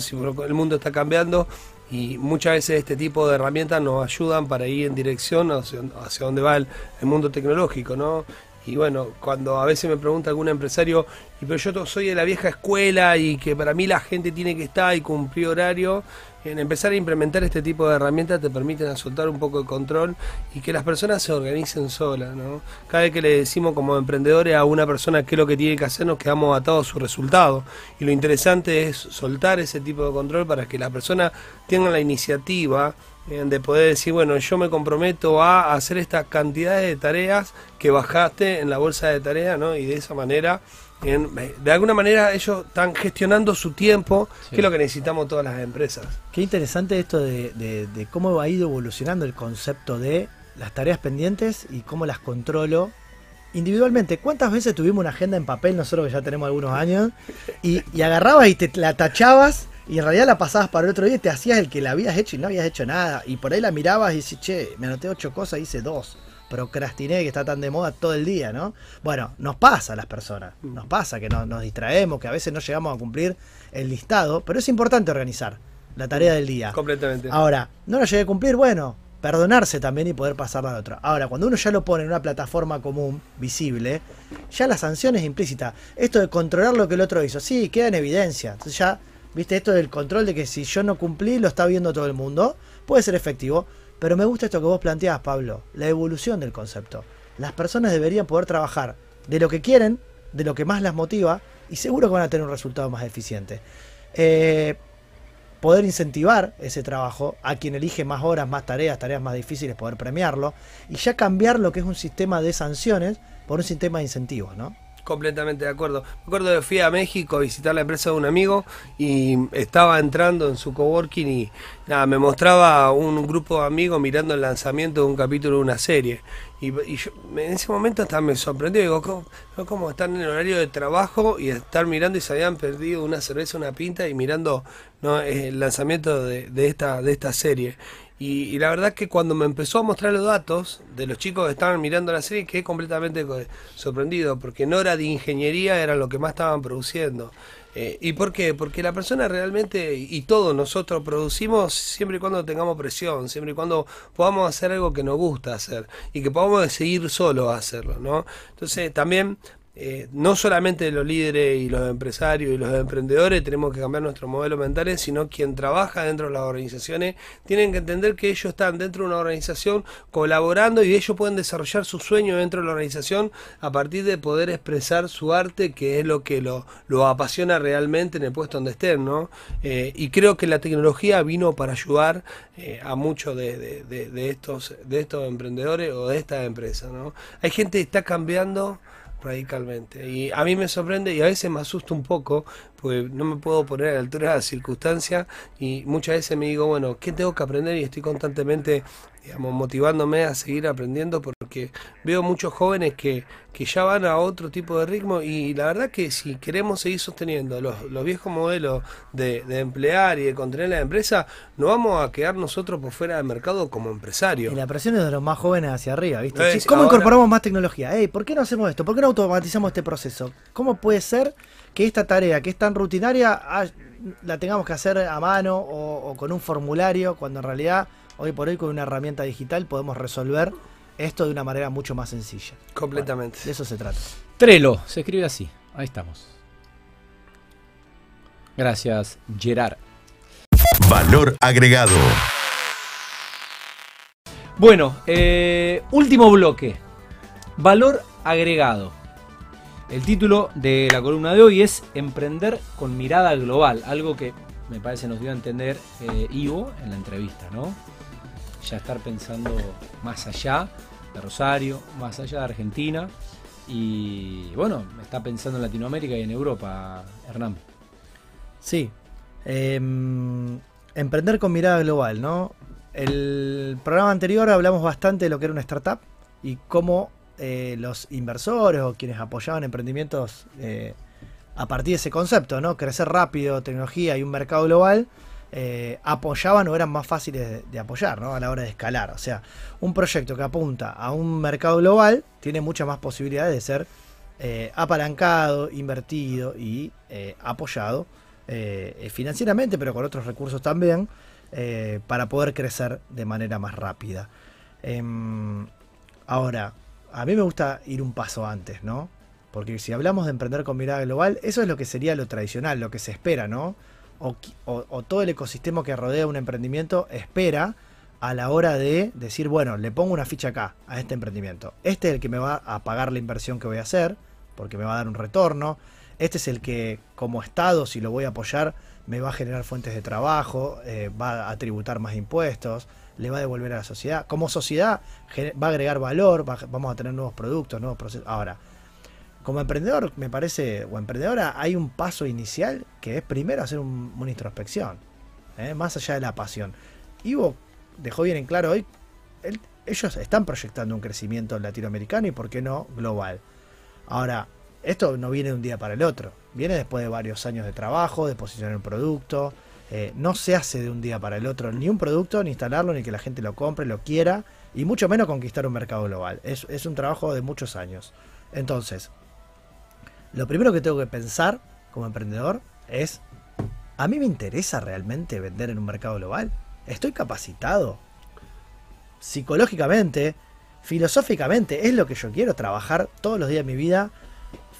Si el mundo está cambiando y muchas veces este tipo de herramientas nos ayudan para ir en dirección hacia, hacia donde va el, el mundo tecnológico, ¿no? Y bueno, cuando a veces me pregunta algún empresario, y pero yo soy de la vieja escuela y que para mí la gente tiene que estar y cumplir horario, en empezar a implementar este tipo de herramientas te permiten soltar un poco de control y que las personas se organicen solas, ¿no? Cada vez que le decimos como emprendedores a una persona qué es lo que tiene que hacer, nos quedamos atados a su resultado. Y lo interesante es soltar ese tipo de control para que la persona tenga la iniciativa de poder decir, bueno, yo me comprometo a hacer esta cantidad de tareas que bajaste en la bolsa de tareas, ¿no? Y de esa manera, de alguna manera ellos están gestionando su tiempo, que es lo que necesitamos todas las empresas. Qué interesante esto de, de- de cómo ha ido evolucionando el concepto de las tareas pendientes y cómo las controlo individualmente. ¿Cuántas veces tuvimos una agenda en papel, nosotros que ya tenemos algunos años, y, y agarrabas y te la tachabas y en realidad la pasabas para el otro día y te hacías el que la habías hecho y no habías hecho nada? Y por ahí la mirabas y dices, che, me anoté ocho cosas, hice dos. Procrastiné, que está tan de moda todo el día, ¿no? Bueno, nos pasa a las personas, nos pasa que no- nos distraemos, que a veces no llegamos a cumplir el listado, pero es importante organizar la tarea del día. Completamente. Ahora, no lo llegué a cumplir, bueno, perdonarse también y poder pasarla al otro. Ahora, cuando uno ya lo pone en una plataforma común, visible, ya la sanción es implícita. Esto de controlar lo que el otro hizo, sí, queda en evidencia. Entonces ya, viste, esto del control de que si yo no cumplí, lo está viendo todo el mundo, puede ser efectivo. Pero me gusta esto que vos planteás, Pablo, la evolución del concepto. Las personas deberían poder trabajar de lo que quieren, de lo que más las motiva, y seguro que van a tener un resultado más eficiente. Eh, poder incentivar ese trabajo a quien elige más horas, más tareas, tareas más difíciles, poder premiarlo y ya cambiar lo que es un sistema de sanciones por un sistema de incentivos, ¿no? Completamente de acuerdo. Me acuerdo que fui a México a visitar la empresa de un amigo y estaba entrando en su coworking y nada, me mostraba un grupo de amigos mirando el lanzamiento de un capítulo de una serie. Y, en ese momento hasta me sorprendió, digo, ¿cómo, cómo están en el horario de trabajo y estar mirando y se habían perdido una cerveza, una pinta y mirando el lanzamiento de, de esta, de esta serie? Y, la verdad que cuando me empezó a mostrar los datos de los chicos que estaban mirando la serie, quedé completamente co- sorprendido, porque no era de ingeniería, era lo que más estaban produciendo. Eh, ¿Y por qué? Porque la persona realmente, y todos nosotros producimos siempre y cuando tengamos presión, siempre y cuando podamos hacer algo que nos gusta hacer y que podamos seguir solos a hacerlo, ¿no? Entonces también eh, no solamente los líderes y los empresarios y los emprendedores tenemos que cambiar nuestro modelo mental, sino quien trabaja dentro de las organizaciones tienen que entender que ellos están dentro de una organización colaborando y ellos pueden desarrollar su sueño dentro de la organización a partir de poder expresar su arte, que es lo que lo, apasiona realmente en el puesto donde estén, ¿no? Eh, y creo que la tecnología vino para ayudar eh, a muchos de- de estos, de estos emprendedores o de estas empresas, ¿no? Hay gente que está cambiando radicalmente. Y a mí me sorprende y a veces me asusta un poco, porque no me puedo poner a la altura de las circunstancias y muchas veces me digo, bueno, ¿qué tengo que aprender? Y estoy constantemente, digamos, motivándome a seguir aprendiendo porque veo muchos jóvenes que, que ya van a otro tipo de ritmo y la verdad que si queremos seguir sosteniendo los, los viejos modelos de, de emplear y de contener la empresa, no vamos a quedar nosotros por fuera del mercado como empresarios. Y la presión es de los más jóvenes hacia arriba, ¿viste? Eh, ¿Cómo ahora- incorporamos más tecnología? Ey, ¿Por qué no hacemos esto? ¿Por qué no automatizamos este proceso? ¿Cómo puede ser que esta tarea que es tan rutinaria la tengamos que hacer a mano o, o con un formulario cuando en realidad hoy por hoy con una herramienta digital podemos resolver esto de una manera mucho más sencilla? Completamente. Bueno, de eso se trata. Trello, se escribe así. Ahí estamos. Gracias, Gerard. Valor agregado. Bueno, eh, último bloque. Valor agregado. El título de la columna de hoy es Emprender con mirada global, algo que me parece nos dio a entender eh, Ivo en la entrevista, ¿no? Ya estar pensando más allá de Rosario, más allá de Argentina y bueno, está pensando en Latinoamérica y en Europa, Hernán. Sí. Em, emprender con mirada global, ¿no? El programa anterior hablamos bastante de lo que era una startup y cómo eh, los inversores o quienes apoyaban emprendimientos eh, a partir de ese concepto, ¿no? Crecer rápido, tecnología y un mercado global, eh, apoyaban o eran más fáciles de, apoyar, ¿no? A la hora de escalar. O sea, un proyecto que apunta a un mercado global tiene muchas más posibilidades de ser apalancado, invertido y apoyado financieramente, pero con otros recursos también, para poder crecer de manera más rápida. Em, ahora, a mí me gusta ir un paso antes, ¿no? Porque si hablamos de emprender con mirada global, eso es lo que sería lo tradicional, lo que se espera, ¿no? O, todo el ecosistema que rodea un emprendimiento espera a la hora de decir, bueno, le pongo una ficha acá, a este emprendimiento. Este es el que me va a pagar la inversión que voy a hacer, porque me va a dar un retorno. Este es el que, como Estado, si lo voy a apoyar, me va a generar fuentes de trabajo, eh, va a tributar más impuestos le va a devolver a la sociedad. Como sociedad va a agregar valor, vamos a tener nuevos productos, nuevos procesos. Ahora, como emprendedor, me parece, o emprendedora, hay un paso inicial que es primero hacer una introspección, ¿eh? más allá de la pasión. Ivo dejó bien en claro hoy, ellos están proyectando un crecimiento latinoamericano y, por qué no, global. Ahora, esto no viene de un día para el otro, viene después de varios años de trabajo, de posicionar un producto, eh, no se hace de un día para el otro ni un producto, ni instalarlo, ni que la gente lo compre, lo quiera, y mucho menos conquistar un mercado global. Es, es un trabajo de muchos años. Entonces, lo primero que tengo que pensar como emprendedor es, ¿a mí me interesa realmente vender en un mercado global? ¿Estoy capacitado? Psicológicamente, filosóficamente, ¿es lo que yo quiero? Trabajar todos los días de mi vida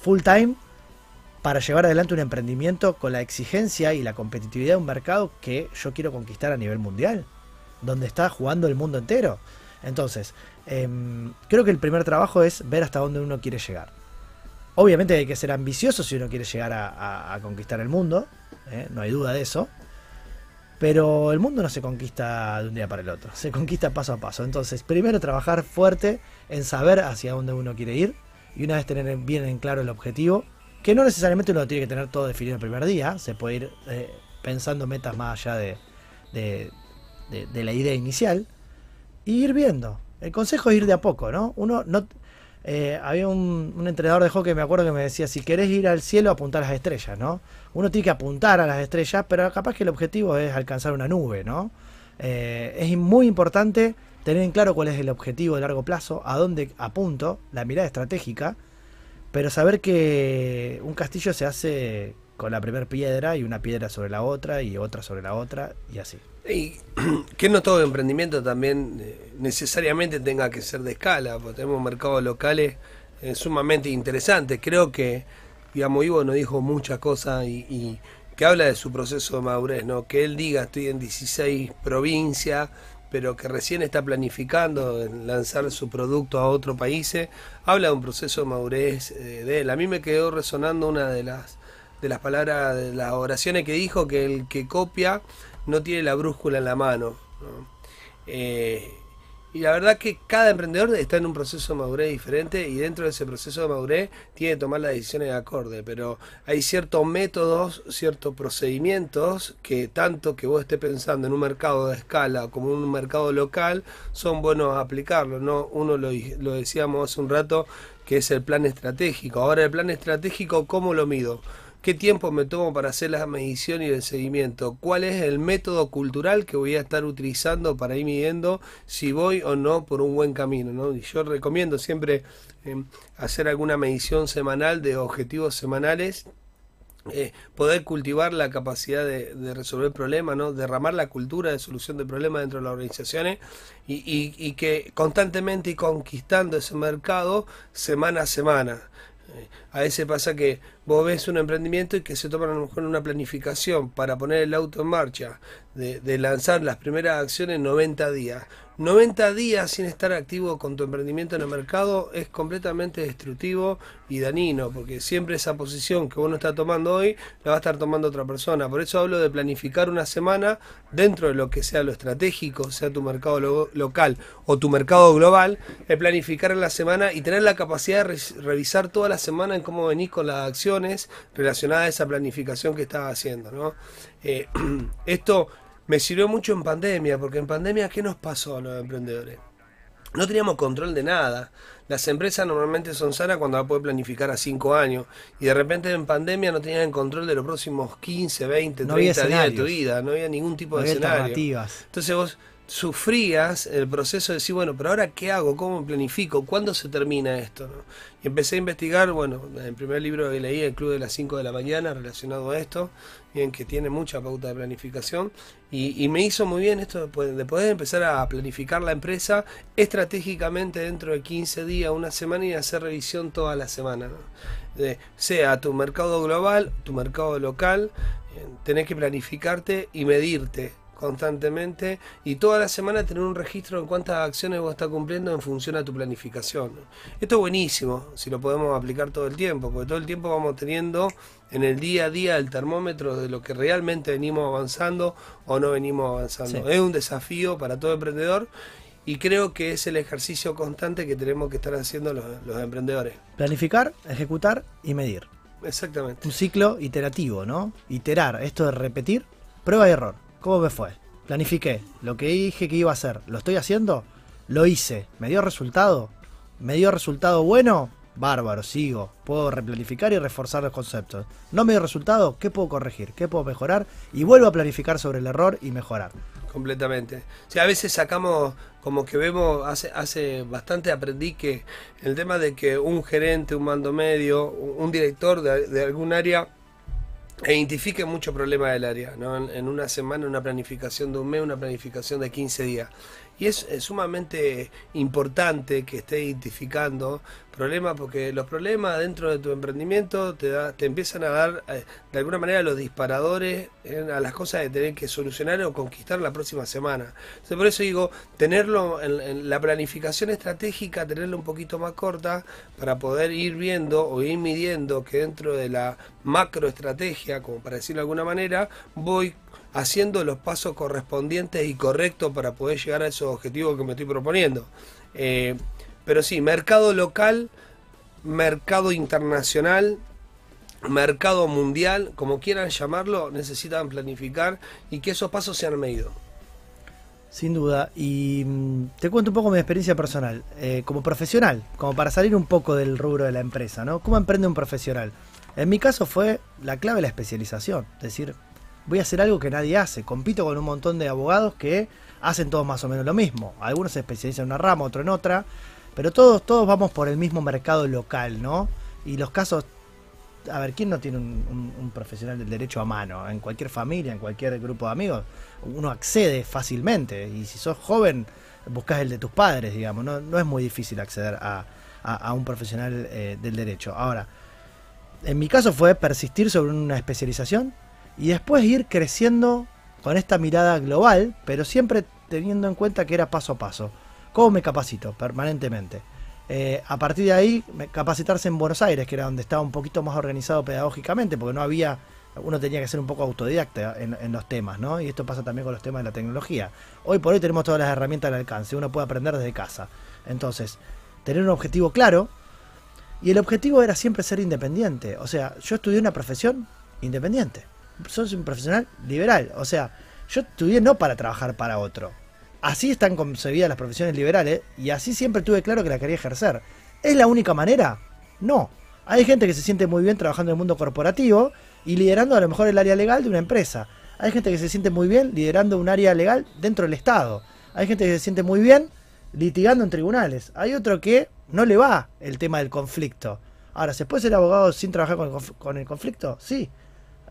full time para llevar adelante un emprendimiento con la exigencia y la competitividad de un mercado que yo quiero conquistar a nivel mundial, donde está jugando el mundo entero. Entonces, em, creo que el primer trabajo es ver hasta dónde uno quiere llegar. Obviamente hay que ser ambicioso si uno quiere llegar a, conquistar el mundo, ¿eh? no hay duda de eso. Pero el mundo no se conquista de un día para el otro, se conquista paso a paso. Entonces, primero trabajar fuerte en saber hacia dónde uno quiere ir y una vez tener bien en claro el objetivo, que no necesariamente uno tiene que tener todo definido el primer día, se puede ir eh, pensando metas más allá de, de, la idea inicial, y ir viendo. El consejo es ir de a poco, ¿no? Uno no... Eh, había un, entrenador de hockey, me acuerdo que me decía, si querés ir al cielo, apuntar a las estrellas, ¿no? Uno tiene que apuntar a las estrellas, pero capaz que el objetivo es alcanzar una nube, ¿no? Eh, es muy importante tener en claro cuál es el objetivo de largo plazo, a dónde apunto, la mirada estratégica, pero saber que un castillo se hace con la primera piedra y una piedra sobre la otra y otra sobre la otra y así. Y que no todo emprendimiento también eh, necesariamente tenga que ser de escala, porque tenemos mercados locales eh, sumamente interesantes. Creo que, digamos, Ivo nos dijo muchas cosas y, y, que habla de su proceso de madurez, ¿no? Que él diga, estoy en 16 provincias, pero que recién está planificando lanzar su producto a otro país, habla de un proceso de madurez eh, de él. A mí me quedó resonando una de las, de las palabras, de las oraciones que dijo, que el que copia no tiene la brújula en la mano. Eh, y la verdad que cada emprendedor está en un proceso de madurez diferente y dentro de ese proceso de madurez tiene que tomar las decisiones de acorde, pero hay ciertos métodos, ciertos procedimientos que tanto que vos estés pensando en un mercado de escala como en un mercado local son buenos aplicarlos, ¿no? Uno lo, lo decíamos hace un rato que es el plan estratégico. Ahora el plan estratégico, ¿cómo lo mido? Qué tiempo me tomo para hacer la medición y el seguimiento, cuál es el método cultural que voy a estar utilizando para ir midiendo si voy o no por un buen camino. ¿no? Y yo recomiendo siempre em, hacer alguna medición semanal de objetivos semanales eh, poder cultivar la capacidad de, resolver problemas, derramar la cultura de solución de problemas dentro de las organizaciones y, y que constantemente y conquistando ese mercado semana a semana. Eh, a veces pasa que vos ves un emprendimiento y que se toman a lo mejor una planificación para poner el auto en marcha, de, lanzar las primeras acciones en 90 días. 90 días sin estar activo con tu emprendimiento en el mercado es completamente destructivo y dañino, porque siempre esa posición que uno está tomando hoy la va a estar tomando otra persona. Por eso hablo de planificar una semana dentro de lo que sea lo estratégico, sea tu mercado lo- local o tu mercado global, es planificar en la semana y tener la capacidad de re- revisar toda la semana en cómo venís con las acciones relacionadas a esa planificación que estás haciendo. ¿no? Eh, esto me sirvió mucho en pandemia, porque en pandemia, ¿qué nos pasó a los emprendedores? No teníamos control de nada. Las empresas normalmente son sanas cuando la pueden planificar a 5 años. Y de repente en pandemia no tenían control de los próximos 15, 20, No había 30 días de tu vida. No había ningún tipo No de había escenario. alternativas. Entonces vos sufrías el proceso de decir, bueno, pero ahora qué hago, cómo planifico, cuándo se termina esto. Y empecé a investigar, bueno, el primer libro que leí, El Club de las 5 de la mañana, relacionado a esto, bien que tiene mucha pauta de planificación, y, me hizo muy bien esto de poder, de poder empezar a planificar la empresa estratégicamente dentro de 15 días, una semana y hacer revisión toda la semana. sea tu mercado global, tu mercado local, tenés que planificarte y medirte constantemente y toda la semana tener un registro en cuántas acciones vos estás cumpliendo en función a tu planificación. Esto es buenísimo, si lo podemos aplicar todo el tiempo, porque todo el tiempo vamos teniendo en el día a día el termómetro de lo que realmente venimos avanzando o no venimos avanzando. Sí. Es un desafío para todo emprendedor y creo que es el ejercicio constante que tenemos que estar haciendo los, los emprendedores. Planificar, ejecutar y medir. Exactamente. Un ciclo iterativo, ¿no? Iterar, esto de repetir, prueba y error. ¿Cómo me fue? Planifiqué, lo que dije que iba a hacer, ¿lo estoy haciendo? Lo hice, ¿me dio resultado? ¿Me dio resultado bueno? Bárbaro, sigo. Puedo replanificar y reforzar los conceptos. ¿No me dio resultado? ¿Qué puedo corregir? ¿Qué puedo mejorar? Y vuelvo a planificar sobre el error y mejorar. Completamente. O sea, a veces sacamos, como que vemos, hace, bastante aprendí que el tema de que un gerente, un mando medio, un un director de, de algún área identifique mucho problema del área, ¿no? En, en una semana, una planificación de un mes, una planificación de 15 días. Y es, sumamente importante que esté identificando problemas, porque los problemas dentro de tu emprendimiento te, da, te empiezan a dar, eh, de alguna manera, los disparadores eh, a las cosas que tenés que solucionar o conquistar la próxima semana. Entonces, por eso digo, tenerlo en, en la planificación estratégica, tenerla un poquito más corta para poder ir viendo o ir midiendo que dentro de la macroestrategia, como para decirlo de alguna manera, voy haciendo los pasos correspondientes y correctos para poder llegar a esos objetivos que me estoy proponiendo. Eh, pero sí, mercado local, mercado internacional, mercado mundial, como quieran llamarlo, necesitan planificar y que esos pasos sean medidos. Sin duda. Y mm, te cuento un poco mi experiencia personal. Eh, como profesional, como para salir un poco del rubro de la empresa, ¿no? ¿Cómo emprende un profesional? En mi caso fue la clave la especialización. Es decir, voy a hacer algo que nadie hace. Compito con un montón de abogados que hacen todos más o menos lo mismo. Algunos se especializan en una rama, otro en otra. Pero todos, todos vamos por el mismo mercado local, ¿no? Y los casos a ver, ¿quién no tiene un, profesional del derecho a mano? En cualquier familia, en cualquier grupo de amigos, uno accede fácilmente. Y si sos joven, buscas el de tus padres, digamos. No, no es muy difícil acceder a, a- a un profesional eh, del derecho. Ahora, en mi caso fue persistir sobre una especialización y después ir creciendo con esta mirada global, pero siempre teniendo en cuenta que era paso a paso. ¿Cómo me capacito? Permanentemente. Eh, a partir de ahí, capacitarse en Buenos Aires, que era donde estaba un poquito más organizado pedagógicamente, porque no había, uno tenía que ser un poco autodidacta en, en los temas, ¿no? Y esto pasa también con los temas de la tecnología. Hoy por hoy tenemos todas las herramientas al alcance, uno puede aprender desde casa. Entonces, tener un objetivo claro, y el objetivo era siempre ser independiente. O sea, yo estudié una profesión independiente. Soy un profesional liberal. O sea, yo estudié no para trabajar para otro. Así están concebidas las profesiones liberales y así siempre tuve claro que la quería ejercer. ¿Es la única manera? No. Hay gente que se siente muy bien trabajando en el mundo corporativo y liderando a lo mejor el área legal de una empresa. Hay gente que se siente muy bien liderando un área legal dentro del Estado. Hay gente que se siente muy bien litigando en tribunales. Hay otro que no le va el tema del conflicto. Ahora, ¿se puede ser abogado sin trabajar con el conflicto? Sí.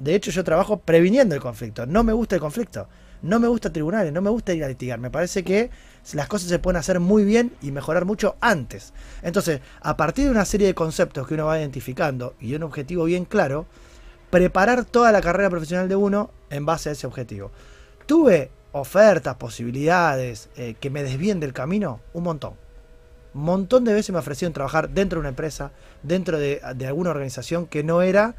De hecho, yo trabajo previniendo el conflicto. No me gusta el conflicto. No me gusta tribunales, no me gusta ir a litigar. Me parece que las cosas se pueden hacer muy bien y mejorar mucho antes. Entonces, a partir de una serie de conceptos que uno va identificando y un objetivo bien claro, preparar toda la carrera profesional de uno en base a ese objetivo. Tuve ofertas, posibilidades eh, que me desvíen del camino, un montón. Un montón de veces me ofrecieron trabajar dentro de una empresa, dentro de, de alguna organización que no era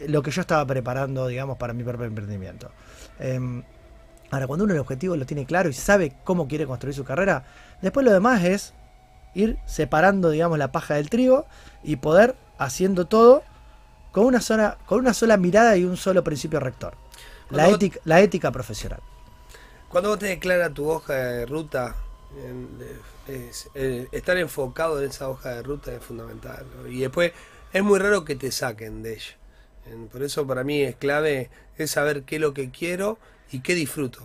lo que yo estaba preparando, digamos, para mi propio emprendimiento. Em, ahora, cuando uno el objetivo lo tiene claro y sabe cómo quiere construir su carrera, después lo demás es ir separando, digamos, la paja del trigo y poder haciendo todo con una sola, con una sola mirada y un solo principio rector. La, ética, la ética profesional. Cuando vos te declaras tu hoja de ruta, es- eh, estar enfocado en esa hoja de ruta es fundamental. ¿no? Y después es muy raro que te saquen de ella. Por eso para mí es clave es saber qué es lo que quiero y qué disfruto.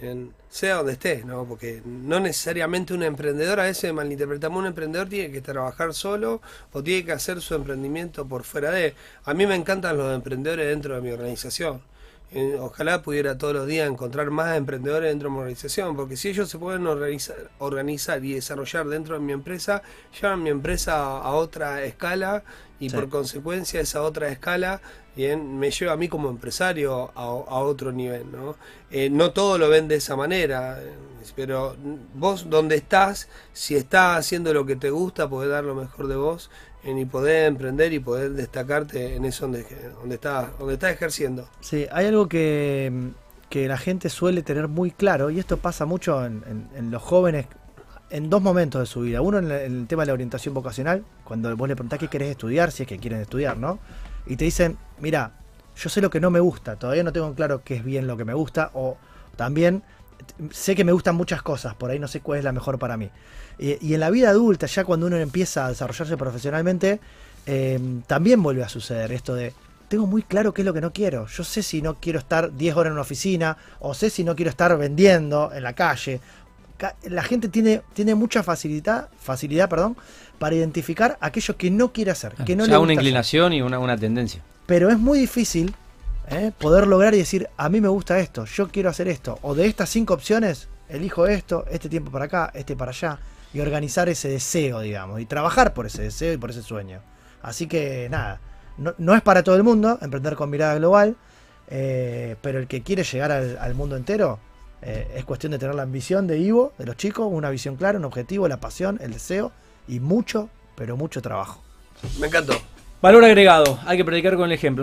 En- sea donde estés, ¿no? Porque no necesariamente un emprendedor, a veces malinterpretamos, un emprendedor tiene que trabajar solo o tiene que hacer su emprendimiento por fuera de. A mí me encantan los emprendedores dentro de mi organización. Eh, ojalá pudiera todos los días encontrar más emprendedores dentro de mi organización, porque si ellos se pueden organizar, y desarrollar dentro de mi empresa, llevan mi empresa a otra escala y Sí. por consecuencia esa otra escala bien, me lleva a mí como empresario a, a otro nivel. ¿no? Eh, no todo lo ven de esa manera, eh, pero vos donde estás, si estás haciendo lo que te gusta, podés dar lo mejor de vos eh, y poder emprender y poder destacarte en eso donde, donde estás donde estás ejerciendo. Sí, hay algo que, que la gente suele tener muy claro, y esto pasa mucho en, en- en los jóvenes en dos momentos de su vida. Uno en, el tema de la orientación vocacional, cuando vos le preguntás qué querés estudiar, si es que quieren estudiar, ¿no? Y te dicen, mira, yo sé lo que no me gusta, todavía no tengo claro qué es bien lo que me gusta, o también sé que me gustan muchas cosas, por ahí no sé cuál es la mejor para mí. Y, en la vida adulta, ya cuando uno empieza a desarrollarse profesionalmente, eh, también vuelve a suceder esto de, tengo muy claro qué es lo que no quiero. Yo sé si no quiero estar 10 horas en una oficina, o sé si no quiero estar vendiendo en la calle. La gente tiene, tiene mucha facilidad, facilidad perdón, para identificar aquello que no quiere hacer, que no O le sea, gusta una hacer. inclinación y una, una tendencia. Pero es muy difícil ¿eh? poder lograr y decir, a mí me gusta esto, yo quiero hacer esto. O de estas cinco opciones, elijo esto, este tiempo para acá, este para allá. Y organizar ese deseo, digamos. Y trabajar por ese deseo y por ese sueño. Así que nada, no, no es para todo el mundo emprender con mirada global. eh, pero el que quiere llegar al, al mundo entero, eh, es cuestión de tener la ambición de Ivo, de los chicos, una visión clara, un objetivo, la pasión, el deseo y mucho, pero mucho trabajo. Me encantó. Valor agregado, hay que predicar con el ejemplo.